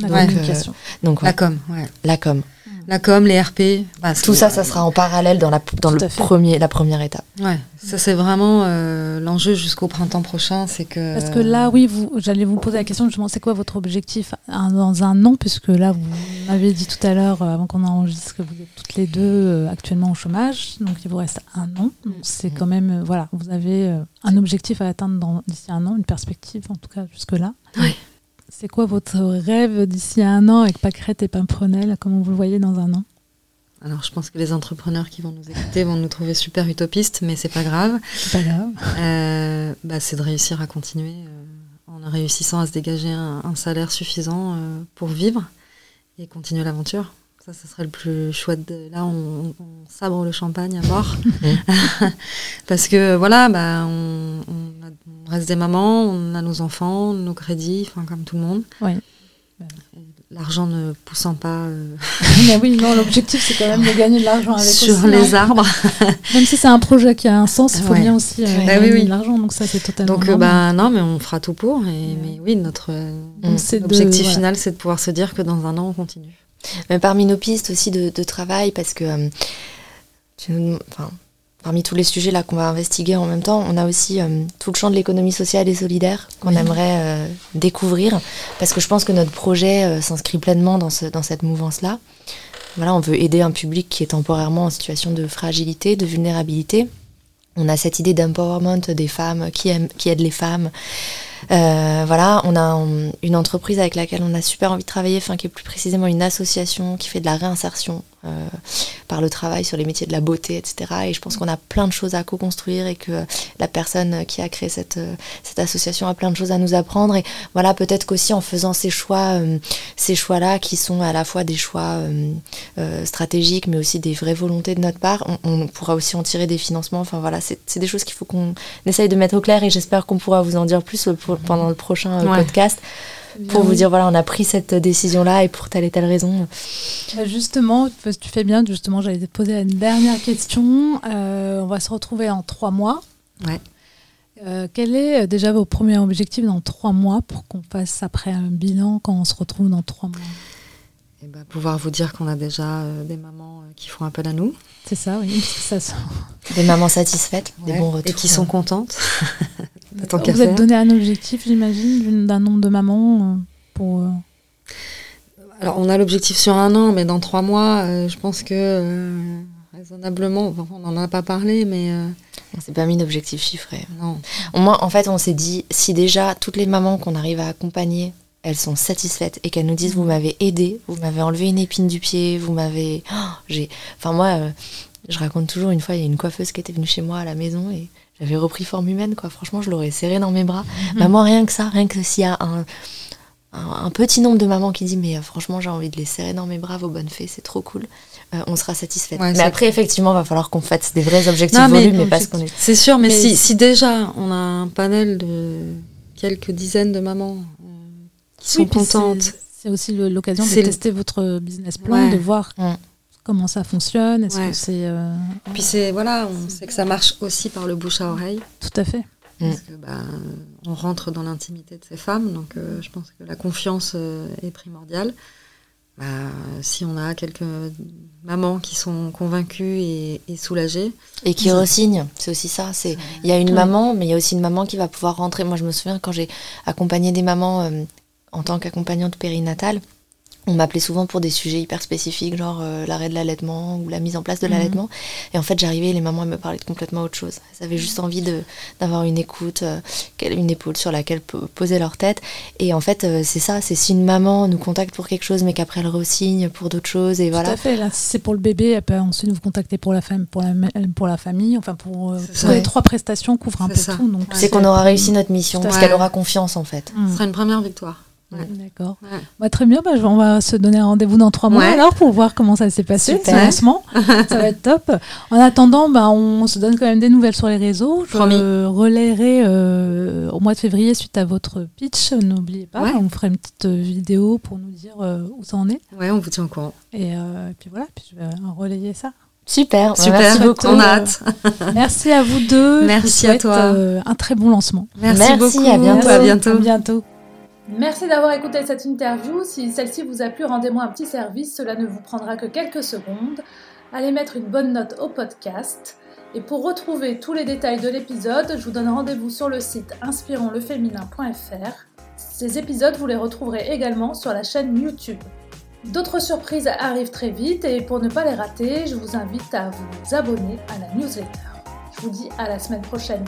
Speaker 1: La
Speaker 2: Ouais.
Speaker 1: communication.
Speaker 3: Donc,
Speaker 2: La
Speaker 3: ouais,
Speaker 2: com, ouais.
Speaker 3: la com.
Speaker 2: La com, les RP. bah,
Speaker 3: Tout ça, ça sera en parallèle dans la, dans
Speaker 1: Tout
Speaker 3: le premier, la première étape.
Speaker 2: Ouais, ça c'est vraiment euh, l'enjeu jusqu'au printemps prochain, c'est que.
Speaker 1: Parce que là, oui, vous, j'allais vous poser la question justement, c'est quoi votre objectif dans un an Puisque là, vous m'avez dit tout à l'heure, euh, avant qu'on enregistre, que vous êtes toutes les deux euh, actuellement au chômage, donc il vous reste un an. Donc c'est quand même, euh, voilà, vous avez euh, un objectif à atteindre dans- d'ici un an, une perspective en tout cas jusque-là.
Speaker 2: Ouais.
Speaker 1: C'est quoi votre rêve d'ici un an avec Pâquerette et Pimprenel Comment vous le voyez dans un an?
Speaker 2: Alors je pense que les entrepreneurs qui vont nous écouter vont nous trouver super utopistes, mais c'est pas grave.
Speaker 1: C'est pas grave.
Speaker 2: Euh, bah, c'est de réussir à continuer euh, en réussissant à se dégager un, un salaire suffisant euh, pour vivre et continuer l'aventure. Ça, ce serait le plus chouette. de- Là, on, on sabre le champagne à mort. Parce que voilà, bah, on, on a- on reste des mamans, on a nos enfants, nos crédits, enfin, comme tout le monde.
Speaker 1: Oui.
Speaker 2: Et L'argent ne poussant pas euh,
Speaker 1: Mais oui, non, l'objectif c'est quand même de gagner de l'argent avec
Speaker 2: sur
Speaker 1: aussi,
Speaker 2: les
Speaker 1: hein.
Speaker 2: arbres.
Speaker 1: Même si c'est un projet qui a un sens, il faut
Speaker 2: Ouais.
Speaker 1: bien aussi euh,
Speaker 3: Bah
Speaker 1: gagner
Speaker 2: oui, oui.
Speaker 1: de l'argent, donc ça c'est totalement.
Speaker 2: Donc, euh, bah, non, mais on fera tout pour. Et, Mais oui, notre euh,
Speaker 1: Donc, c'est de-
Speaker 2: objectif
Speaker 1: voilà.
Speaker 2: final, c'est de pouvoir se dire que dans un an, on continue.
Speaker 3: Mais parmi nos pistes aussi de, de travail, parce que euh, tu nous, enfin, parmi tous les sujets là qu'on va investiguer en même temps, on a aussi tout le champ de l'économie sociale et solidaire qu'on aimerait découvrir, parce que je pense que notre projet s'inscrit pleinement dans, ce, dans cette mouvance-là. Voilà, on veut aider un public qui est temporairement en situation de fragilité, de vulnérabilité. On a cette idée d'empowerment des femmes, qui, aiment, qui aident les femmes, euh, voilà, on a une entreprise avec laquelle on a super envie de travailler, enfin qui est plus précisément une association qui fait de la réinsertion euh, par le travail sur les métiers de la beauté, etc. Et je pense qu'on a plein de choses à co-construire et que la personne qui a créé cette, cette association a plein de choses à nous apprendre. Et voilà, peut-être qu'aussi en faisant ces choix, euh, ces choix-là qui sont à la fois des choix stratégiques, mais aussi des vraies volontés de notre part, on, pourra aussi en tirer des financements. Enfin voilà, c'est des choses qu'il faut qu'on essaye de mettre au clair et j'espère qu'on pourra vous en dire plus pendant le prochain euh, podcast pour vous dire voilà on a pris cette décision là et pour telle et telle raison
Speaker 1: bah, justement tu fais bien justement j'allais te poser une dernière question euh, on va se retrouver en trois mois
Speaker 2: ouais.
Speaker 1: Euh, quel est déjà vos premiers objectifs dans trois mois pour qu'on fasse après un bilan quand on se retrouve dans trois mois?
Speaker 2: Et bah, pouvoir vous dire qu'on a déjà des mamans qui font appel à nous.
Speaker 1: C'est ça, oui. Ça,
Speaker 3: Des mamans satisfaites, des bons retours.
Speaker 2: Et qui sont contentes.
Speaker 1: Vous êtes donné un objectif, j'imagine, d'un nombre de mamans euh, pour. Euh,
Speaker 2: Alors, on a l'objectif sur un an, mais dans trois mois, euh, je pense que raisonnablement, on n'en a pas parlé, mais.
Speaker 3: On s'est pas mis d'objectif chiffré.
Speaker 2: Non.
Speaker 3: Moi, en fait, on s'est dit, si déjà toutes les mamans qu'on arrive à accompagner, elles sont satisfaites et qu'elles nous disent, vous m'avez aidé, vous m'avez enlevé une épine du pied, vous m'avez. Oh, j'ai. Enfin, moi, je raconte toujours une fois, il y a une coiffeuse qui était venue chez moi à la maison et j'avais repris forme humaine, quoi. Franchement, je l'aurais serré dans mes bras. Mhm. Maman, rien que ça, rien que s'il y a un, un, petit nombre de mamans qui dit mais euh, franchement, j'ai envie de les serrer dans mes bras, vos bonnes fées, c'est trop cool. Euh, on sera satisfaite. mais après, effectivement, il va falloir qu'on fasse des vrais objectifs mais, mais parce qu'on est.
Speaker 2: C'est sûr, mais, si, si, déjà on a un panel de quelques dizaines de mamans euh, qui sont contentes.
Speaker 1: C'est aussi l'occasion de tester votre business plan, de voir comment ça fonctionne Est-ce que c'est euh,
Speaker 2: Puis c'est voilà, on sait que ça marche aussi par le bouche à oreille.
Speaker 1: Tout à fait.
Speaker 2: Parce que bah, on rentre dans l'intimité de ces femmes, donc euh, je pense que la confiance euh, est primordiale. Bah, si on a quelques mamans qui sont convaincues et, soulagées.
Speaker 3: Et qui re-signent, c'est aussi ça. C'est Il y a une maman, mais il y a aussi une maman qui va pouvoir rentrer. Moi, je me souviens quand j'ai accompagné des mamans en tant qu'accompagnante périnatale, on m'appelait souvent pour des sujets hyper spécifiques, genre euh, l'arrêt de l'allaitement ou la mise en place de mhm. l'allaitement. Et en fait, j'arrivais et les mamans elles me parlaient de complètement autre chose. Elles avaient juste envie d'avoir une écoute, euh, une épaule sur laquelle poser leur tête. Et en fait, euh, c'est ça, c'est si une maman nous contacte pour quelque chose, mais qu'après elle re-signe pour d'autres choses. Et voilà.
Speaker 1: Tout à fait. Là, si c'est pour le bébé, elle peut ensuite vous contacter pour la, femme, pour la, pour la famille. Enfin, pour, les trois prestations couvrent un peu tout.
Speaker 3: C'est qu'on aura réussi notre mission, parce qu'elle aura confiance en fait.
Speaker 2: Ce sera une première victoire.
Speaker 1: D'accord. Bah, très bien, bah, on va se donner un rendez-vous dans trois mois alors pour voir comment ça s'est passé, ce lancement. ça va être top. En attendant, bah, on se donne quand même des nouvelles sur les réseaux. Je relayerai euh, au mois de février suite à votre pitch. N'oubliez pas, on fera une petite euh, vidéo pour nous dire euh, où ça en est.
Speaker 2: Ouais, on vous tient au courant.
Speaker 1: Et puis voilà, puis je vais relayer ça.
Speaker 3: Super,
Speaker 2: super, merci beaucoup. On a hâte.
Speaker 1: merci à vous deux.
Speaker 2: Merci à toi.
Speaker 1: un très bon lancement.
Speaker 3: Merci, beaucoup. À bientôt.
Speaker 2: À bientôt. À
Speaker 1: bientôt. Merci d'avoir écouté cette interview. Si celle-ci vous a plu, rendez-moi un petit service. Cela ne vous prendra que quelques secondes. Allez mettre une bonne note au podcast. Et pour retrouver tous les détails de l'épisode, je vous donne rendez-vous sur le site inspironsleféminin.fr. Ces épisodes, vous les retrouverez également sur la chaîne YouTube. D'autres surprises arrivent très vite et pour ne pas les rater, je vous invite à vous abonner à la newsletter. Je vous dis à la semaine prochaine.